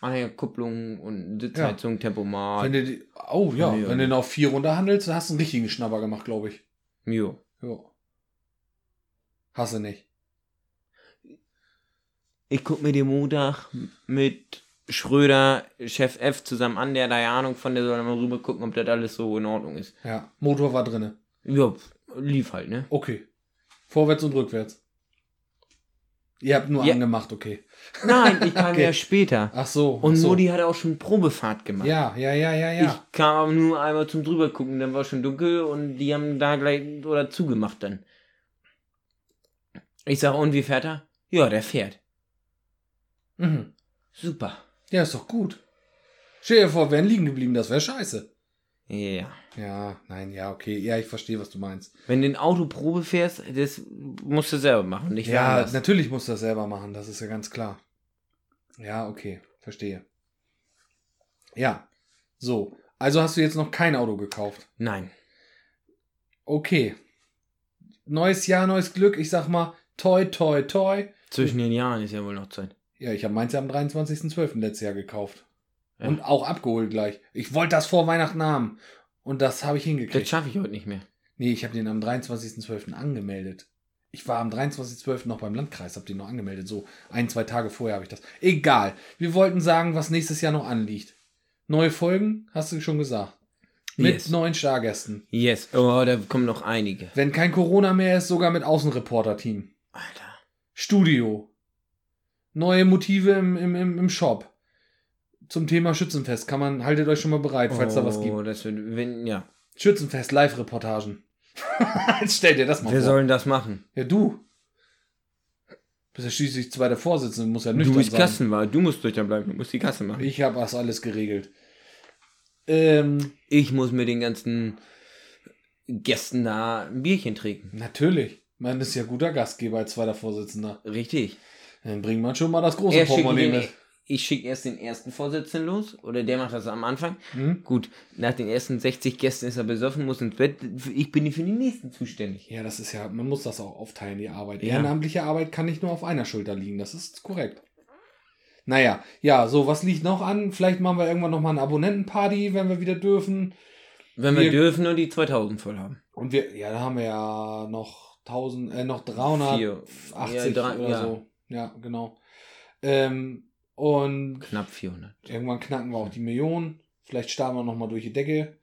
Anhängerkupplung und Sitzheizung, Tempomat. Wenn du die, oh ja, Ja. wenn du den auf 4 runterhandelst, dann hast du einen richtigen Schnapper gemacht, glaube ich. Jo. Ja. Hasse nicht. Ich guck mir den Montag mit Schröder, Chef F zusammen an, der da ja Ahnung von, der soll mal rüber gucken, ob das alles so in Ordnung ist. Ja. Motor war drinne. Ja, lief halt, ne? Okay. Vorwärts und rückwärts. Ihr habt nur Ja. angemacht, okay. Nein, ich kam Okay. ja später. Ach so. Und ach so. Modi hat auch schon Probefahrt gemacht. Ja, ja, ja, ja, ja. Ich kam aber nur einmal zum drüber gucken, dann war schon dunkel und die haben da gleich oder zugemacht dann. Ich sag, und wie fährt er? Ja, der fährt. Mhm. Super. Ja, ist doch gut. Stell dir vor, wären liegen geblieben, das wäre scheiße. Ja. Ja, nein, ja, okay. Ja, ich verstehe, was du meinst. Wenn du in Auto Probe fährst, das musst du selber machen, nicht Ja, woanders. natürlich musst du das selber machen, das ist ja ganz klar. Ja, okay, verstehe. Ja, so. Also hast du jetzt noch kein Auto gekauft. Nein. Okay. Neues Jahr, neues Glück. Ich sag mal, toi, toi, toi. Zwischen den Jahren ist ja wohl noch Zeit. Ja, ich habe meins ja am 23.12. letztes Jahr gekauft. Ja. Und auch abgeholt gleich. Ich wollte das vor Weihnachten haben. Und das habe ich Das hingekriegt. schaffe ich heute nicht mehr. Nee, ich habe den am 23.12. angemeldet. Ich war am 23.12. noch beim Landkreis, habe den noch angemeldet. So ein, zwei Tage vorher habe ich das. Egal. Wir wollten sagen, was nächstes Jahr noch anliegt. Neue Folgen, hast du schon gesagt. Mit Yes. neuen Stargästen. Yes. Oh, da kommen noch einige. Wenn kein Corona mehr ist, sogar mit Außenreporter-Team. Alter. Studio. Neue Motive im, im, im Shop. Zum Thema Schützenfest. Kann man, haltet euch schon mal bereit, falls da was gibt. Oh, das wird, wenn, ja. Schützenfest, Live-Reportagen. Jetzt stell dir das mal Wer vor. soll denn das machen? Ja, du. Bist ja schließlich zweiter Vorsitzender, muss ja nüchtern Du bist sein. Kassenwart, du musst nüchtern bleiben, du musst die Kasse machen. Ich habe das alles geregelt. Ähm, Ich muss mit den ganzen Gästen da ein Bierchen trinken. natürlich. Man ist ja guter Gastgeber als zweiter Vorsitzender. Richtig. Dann bringt man schon mal das große Portemonnaie mit. Ich schicke erst den ersten Vorsitzenden los oder der macht das am Anfang. Hm? Gut, nach den ersten 60 Gästen ist er besoffen, muss ins Bett. Ich bin für die nächsten zuständig. Ja, das ist ja, man muss das auch aufteilen, die Arbeit. Ja. Ehrenamtliche Arbeit kann nicht nur auf einer Schulter liegen, das ist korrekt. Naja, ja, so, was liegt noch an? Vielleicht machen wir irgendwann nochmal eine Abonnentenparty, wenn wir wieder dürfen. Wenn wir, Wir- dürfen und die 2000 voll haben. Und wir, ja, da haben wir ja noch 1000, äh, noch 380 Vier. Ja, drei- oder ja. so. Ja, genau. Ähm, und Knapp 400. irgendwann knacken wir auch die Million. Vielleicht starten wir nochmal durch die Decke.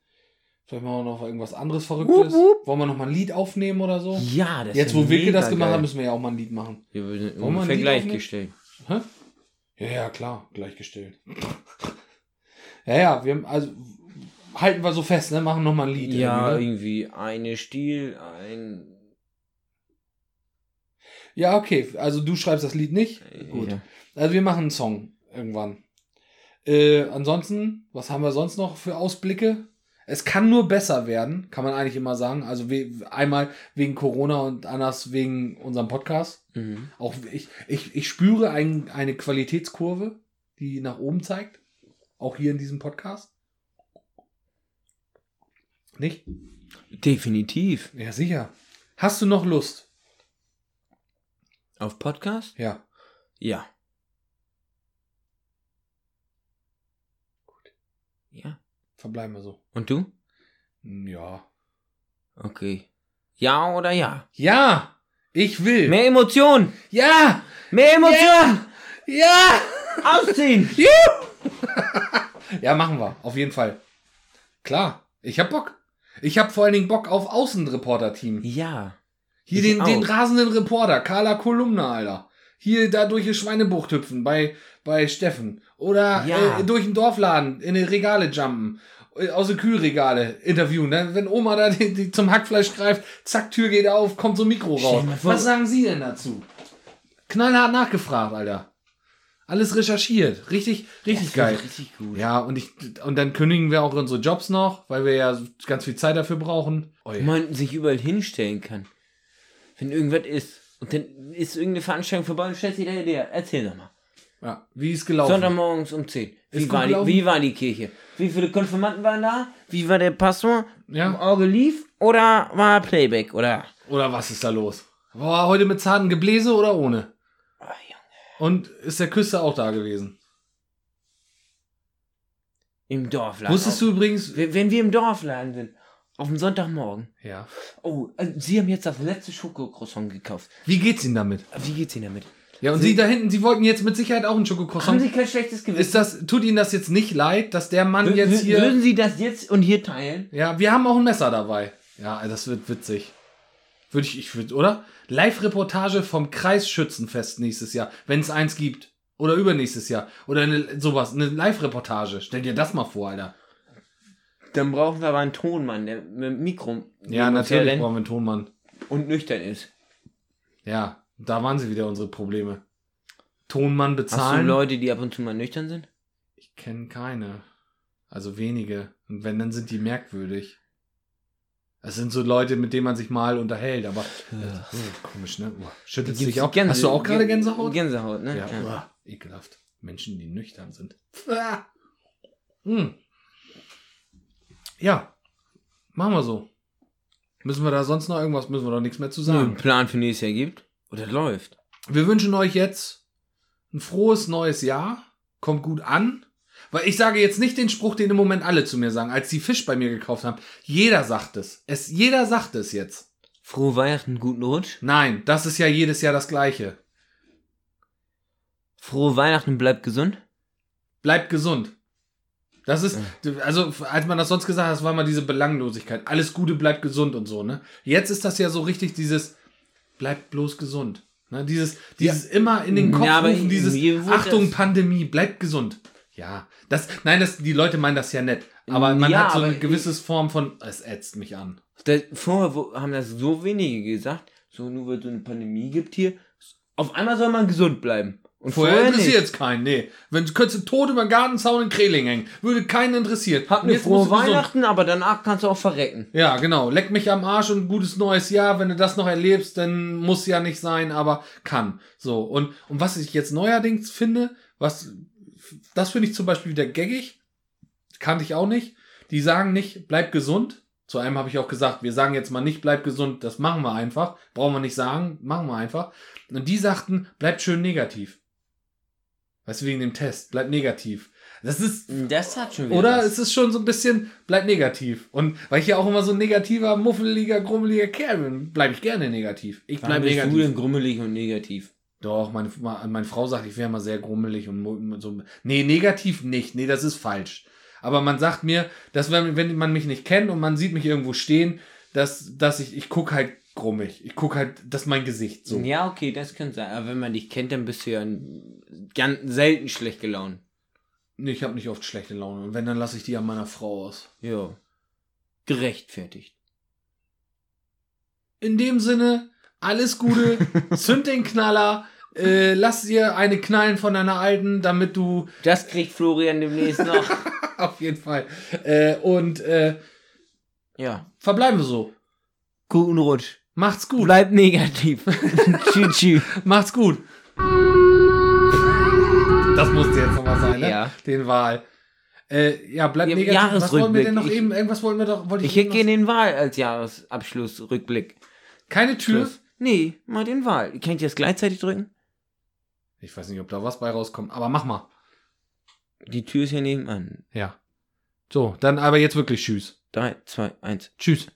Vielleicht machen wir noch irgendwas anderes Verrücktes. Wup, wup. Wollen wir nochmal ein Lied aufnehmen oder so? Ja, das Jetzt, wo Wilke das gemacht hat, müssen wir ja auch mal ein Lied machen. Wir sind Wollen ungefähr Lied gleichgestellt. Hä? Ja, ja, klar, gleichgestellt. ja, ja, wir haben, also halten wir so fest, ne? Machen nochmal ein Lied. Ja, irgendwie, ne? irgendwie eine Stil, ein. ja, okay. Also du schreibst das Lied nicht. Gut. Ja. Also wir machen einen Song irgendwann. Äh, ansonsten, was haben wir sonst noch für Ausblicke? Es kann nur besser werden, kann man eigentlich immer sagen. Also we einmal wegen Corona und anders wegen unserem Podcast. Mhm. Auch ich, ich, ich spüre ein, eine Qualitätskurve, die nach oben zeigt. Auch hier in diesem Podcast. Nicht? Definitiv. Ja, sicher. Hast du noch Lust? Auf Podcast? Ja. Ja. Ja. Verbleiben wir so. Und du? Hm, Ja. Okay. Ja oder ja? Ja! Ich will! Mehr Emotionen! ja! Mehr Emotionen! Ja! Ausziehen! Ja, machen wir. Auf jeden Fall. Klar. Ich hab Bock. Ich hab vor allen Dingen Bock auf Außenreporter-Team. Ja. Hier den, den rasenden Reporter, Carla Kolumna, Alter. Hier da durch die Schweinebucht hüpfen bei, bei Steffen. Oder Ja. äh, durch den Dorfladen in die Regale jumpen. Äh, Aus den Kühlregale interviewen. Ne? Wenn Oma da die, die zum Hackfleisch greift, zack, Tür geht auf, kommt so ein Mikro raus. Was sagen Sie denn dazu? Knallhart nachgefragt, Alter. Alles recherchiert. Richtig, richtig geil. Richtig gut. Ja, und ich und dann kündigen wir auch unsere Jobs noch, weil wir ja ganz viel Zeit dafür brauchen. Wo man sich überall hinstellen kann. Wenn irgendwas ist. Und dann ist irgendeine Veranstaltung vorbei und stellt sich da der. Erzähl doch mal. Ja, wie ist gelaufen? Sonntagmorgens um 10. Wie war, die, wie war die Kirche? Wie viele Konfirmanden waren da? Wie war der Pastor? Ja. Im Auge lief? Oder war Playback? Oder? Oder was ist da los? War heute mit zartem Gebläse oder ohne? Junge. Und ist der Küster auch da gewesen? Im Dorfladen. Wusstest du übrigens? Wenn wir im Dorfladen sind, auf dem Sonntagmorgen. Ja. Oh, äh, Sie haben jetzt das letzte Schokocroissant gekauft. Wie geht's Ihnen damit? Wie geht's Ihnen damit? Ja, und Sie- Sie da hinten, Sie wollten jetzt mit Sicherheit auch einen Haben Schokocroissant. Sie kein schlechtes Gewissen? Ist das, tut Ihnen das jetzt nicht leid, dass der Mann Wür- jetzt hier. Würden Sie das jetzt und hier teilen? Ja, wir haben auch ein Messer dabei. Ja, das wird witzig. Würde ich, ich würde, oder? Live-Reportage vom Kreisschützenfest nächstes Jahr, wenn es eins gibt. Oder übernächstes Jahr. Oder eine, sowas, eine Live-Reportage. Stell dir das mal vor, Alter. Dann brauchen wir aber einen Tonmann, der mit dem Mikro Ja, natürlich brauchen wir einen Tonmann. und nüchtern ist. Ja, da waren sie wieder unsere Probleme. Tonmann Hast du bezahlen. Leute, die ab und zu mal nüchtern sind? Ich kenne keine. Also wenige. Und wenn, dann sind die merkwürdig. Es sind so Leute, mit denen man sich mal unterhält, aber Ja. oh, komisch, ne? Oh, schüttelt sich auch. Gänse- Hast du auch gerade Gän- Gänsehaut? Gänsehaut, ne? Ja, Ja. uah, ekelhaft. Menschen, die nüchtern sind. Ah. Hm. Ja, machen wir so. Müssen wir da sonst noch irgendwas, müssen wir doch nichts mehr zu So einen sagen. Plan für nächstes Jahr gibt? Oder läuft? Wir wünschen euch jetzt ein frohes neues Jahr. Kommt gut an. Weil ich sage jetzt nicht den Spruch, den im Moment alle zu mir sagen, als die Fisch bei mir gekauft haben. Jeder sagt es. es jeder sagt es jetzt. Frohe Weihnachten, guten Rutsch. Nein, das ist ja jedes Jahr das Gleiche. Frohe Weihnachten, bleibt gesund. Bleibt gesund. Das ist, also, als man das sonst gesagt hat, das war mal diese Belanglosigkeit. Alles Gute, bleibt gesund und so, ne? Jetzt ist das ja so richtig dieses, bleibt bloß gesund. Ne? Dieses, dieses immer in den Kopf Ja, rufen, dieses, Achtung, Pandemie, bleibt gesund. Ja, das, nein, das, die Leute meinen das ja nett. Aber man Ja, hat so eine gewisse Form von, es ätzt mich an. Das, vorher haben das so wenige gesagt. So, nur weil es so eine Pandemie gibt hier. Auf einmal soll man gesund bleiben. Und Vorher, vorher, interessiert es keinen, nee. Wenn könntest du tot über den Gartenzaun in Kreling hängen, würde keinen interessiert. Hab eine frohe Weihnachten, aber danach kannst du auch verrecken. Ja, genau. Leck mich am Arsch und gutes neues Jahr. Wenn du das noch erlebst, dann muss ja nicht sein, aber kann. So. Und, und was ich jetzt neuerdings finde, was das finde ich zum Beispiel wieder gaggig. Kannte ich auch nicht. Die sagen nicht, bleib gesund. Zu einem habe ich auch gesagt, wir sagen jetzt mal nicht, bleib gesund, das machen wir einfach. Brauchen wir nicht sagen, machen wir einfach. Und die sagten, bleib schön negativ. Weißt du, wegen dem Test, bleib negativ. Das ist, Das hat schon wieder. oder was. es ist schon so ein bisschen, bleib negativ. Und weil ich ja auch immer so ein negativer, muffeliger, grummeliger Kerl bin, bleibe ich gerne negativ. Ich Warum bleib bist negativ. du denn grummelig und negativ? Doch, meine, meine Frau sagt, ich wäre mal sehr grummelig und so. Nee, negativ nicht. Nee, das ist falsch. Aber man sagt mir, dass wenn, wenn man mich nicht kennt und man sieht mich irgendwo stehen, dass, dass ich, ich guck halt grummig. Ich guck halt, das ist mein Gesicht so. Ja, okay, das kann sein. Aber wenn man dich kennt, dann bist du ja ganz selten schlecht gelaunt. Nee, ich habe nicht oft schlechte Laune. Und wenn, dann lasse ich die an meiner Frau aus. Ja. Gerechtfertigt. In dem Sinne, alles Gute, zünd den Knaller, äh, lass dir eine knallen von deiner alten, damit du Das kriegt Florian demnächst noch. auf jeden Fall. Äh, und äh, ja. verbleiben wir so. Guten Rutsch. Macht's gut. Bleib negativ. tschüss, tschüss. Macht's gut. Das musste jetzt nochmal sein, ne? Ja. Den Wahl. Äh, ja, bleibt Ja, negativ. Was wollen wir denn noch Jahresrückblick. eben? Irgendwas wollten wir doch. Wollte Ich ich hätte den Wahl als Jahresabschlussrückblick. Keine Tür. Schluss. Nee, mal den Wahl. Kann ich das gleichzeitig drücken? Ich weiß nicht, ob da was bei rauskommt, aber mach mal. Die Tür ist hier nebenan. Ja. So, dann aber jetzt wirklich Tschüss. Drei, zwei, eins. Tschüss.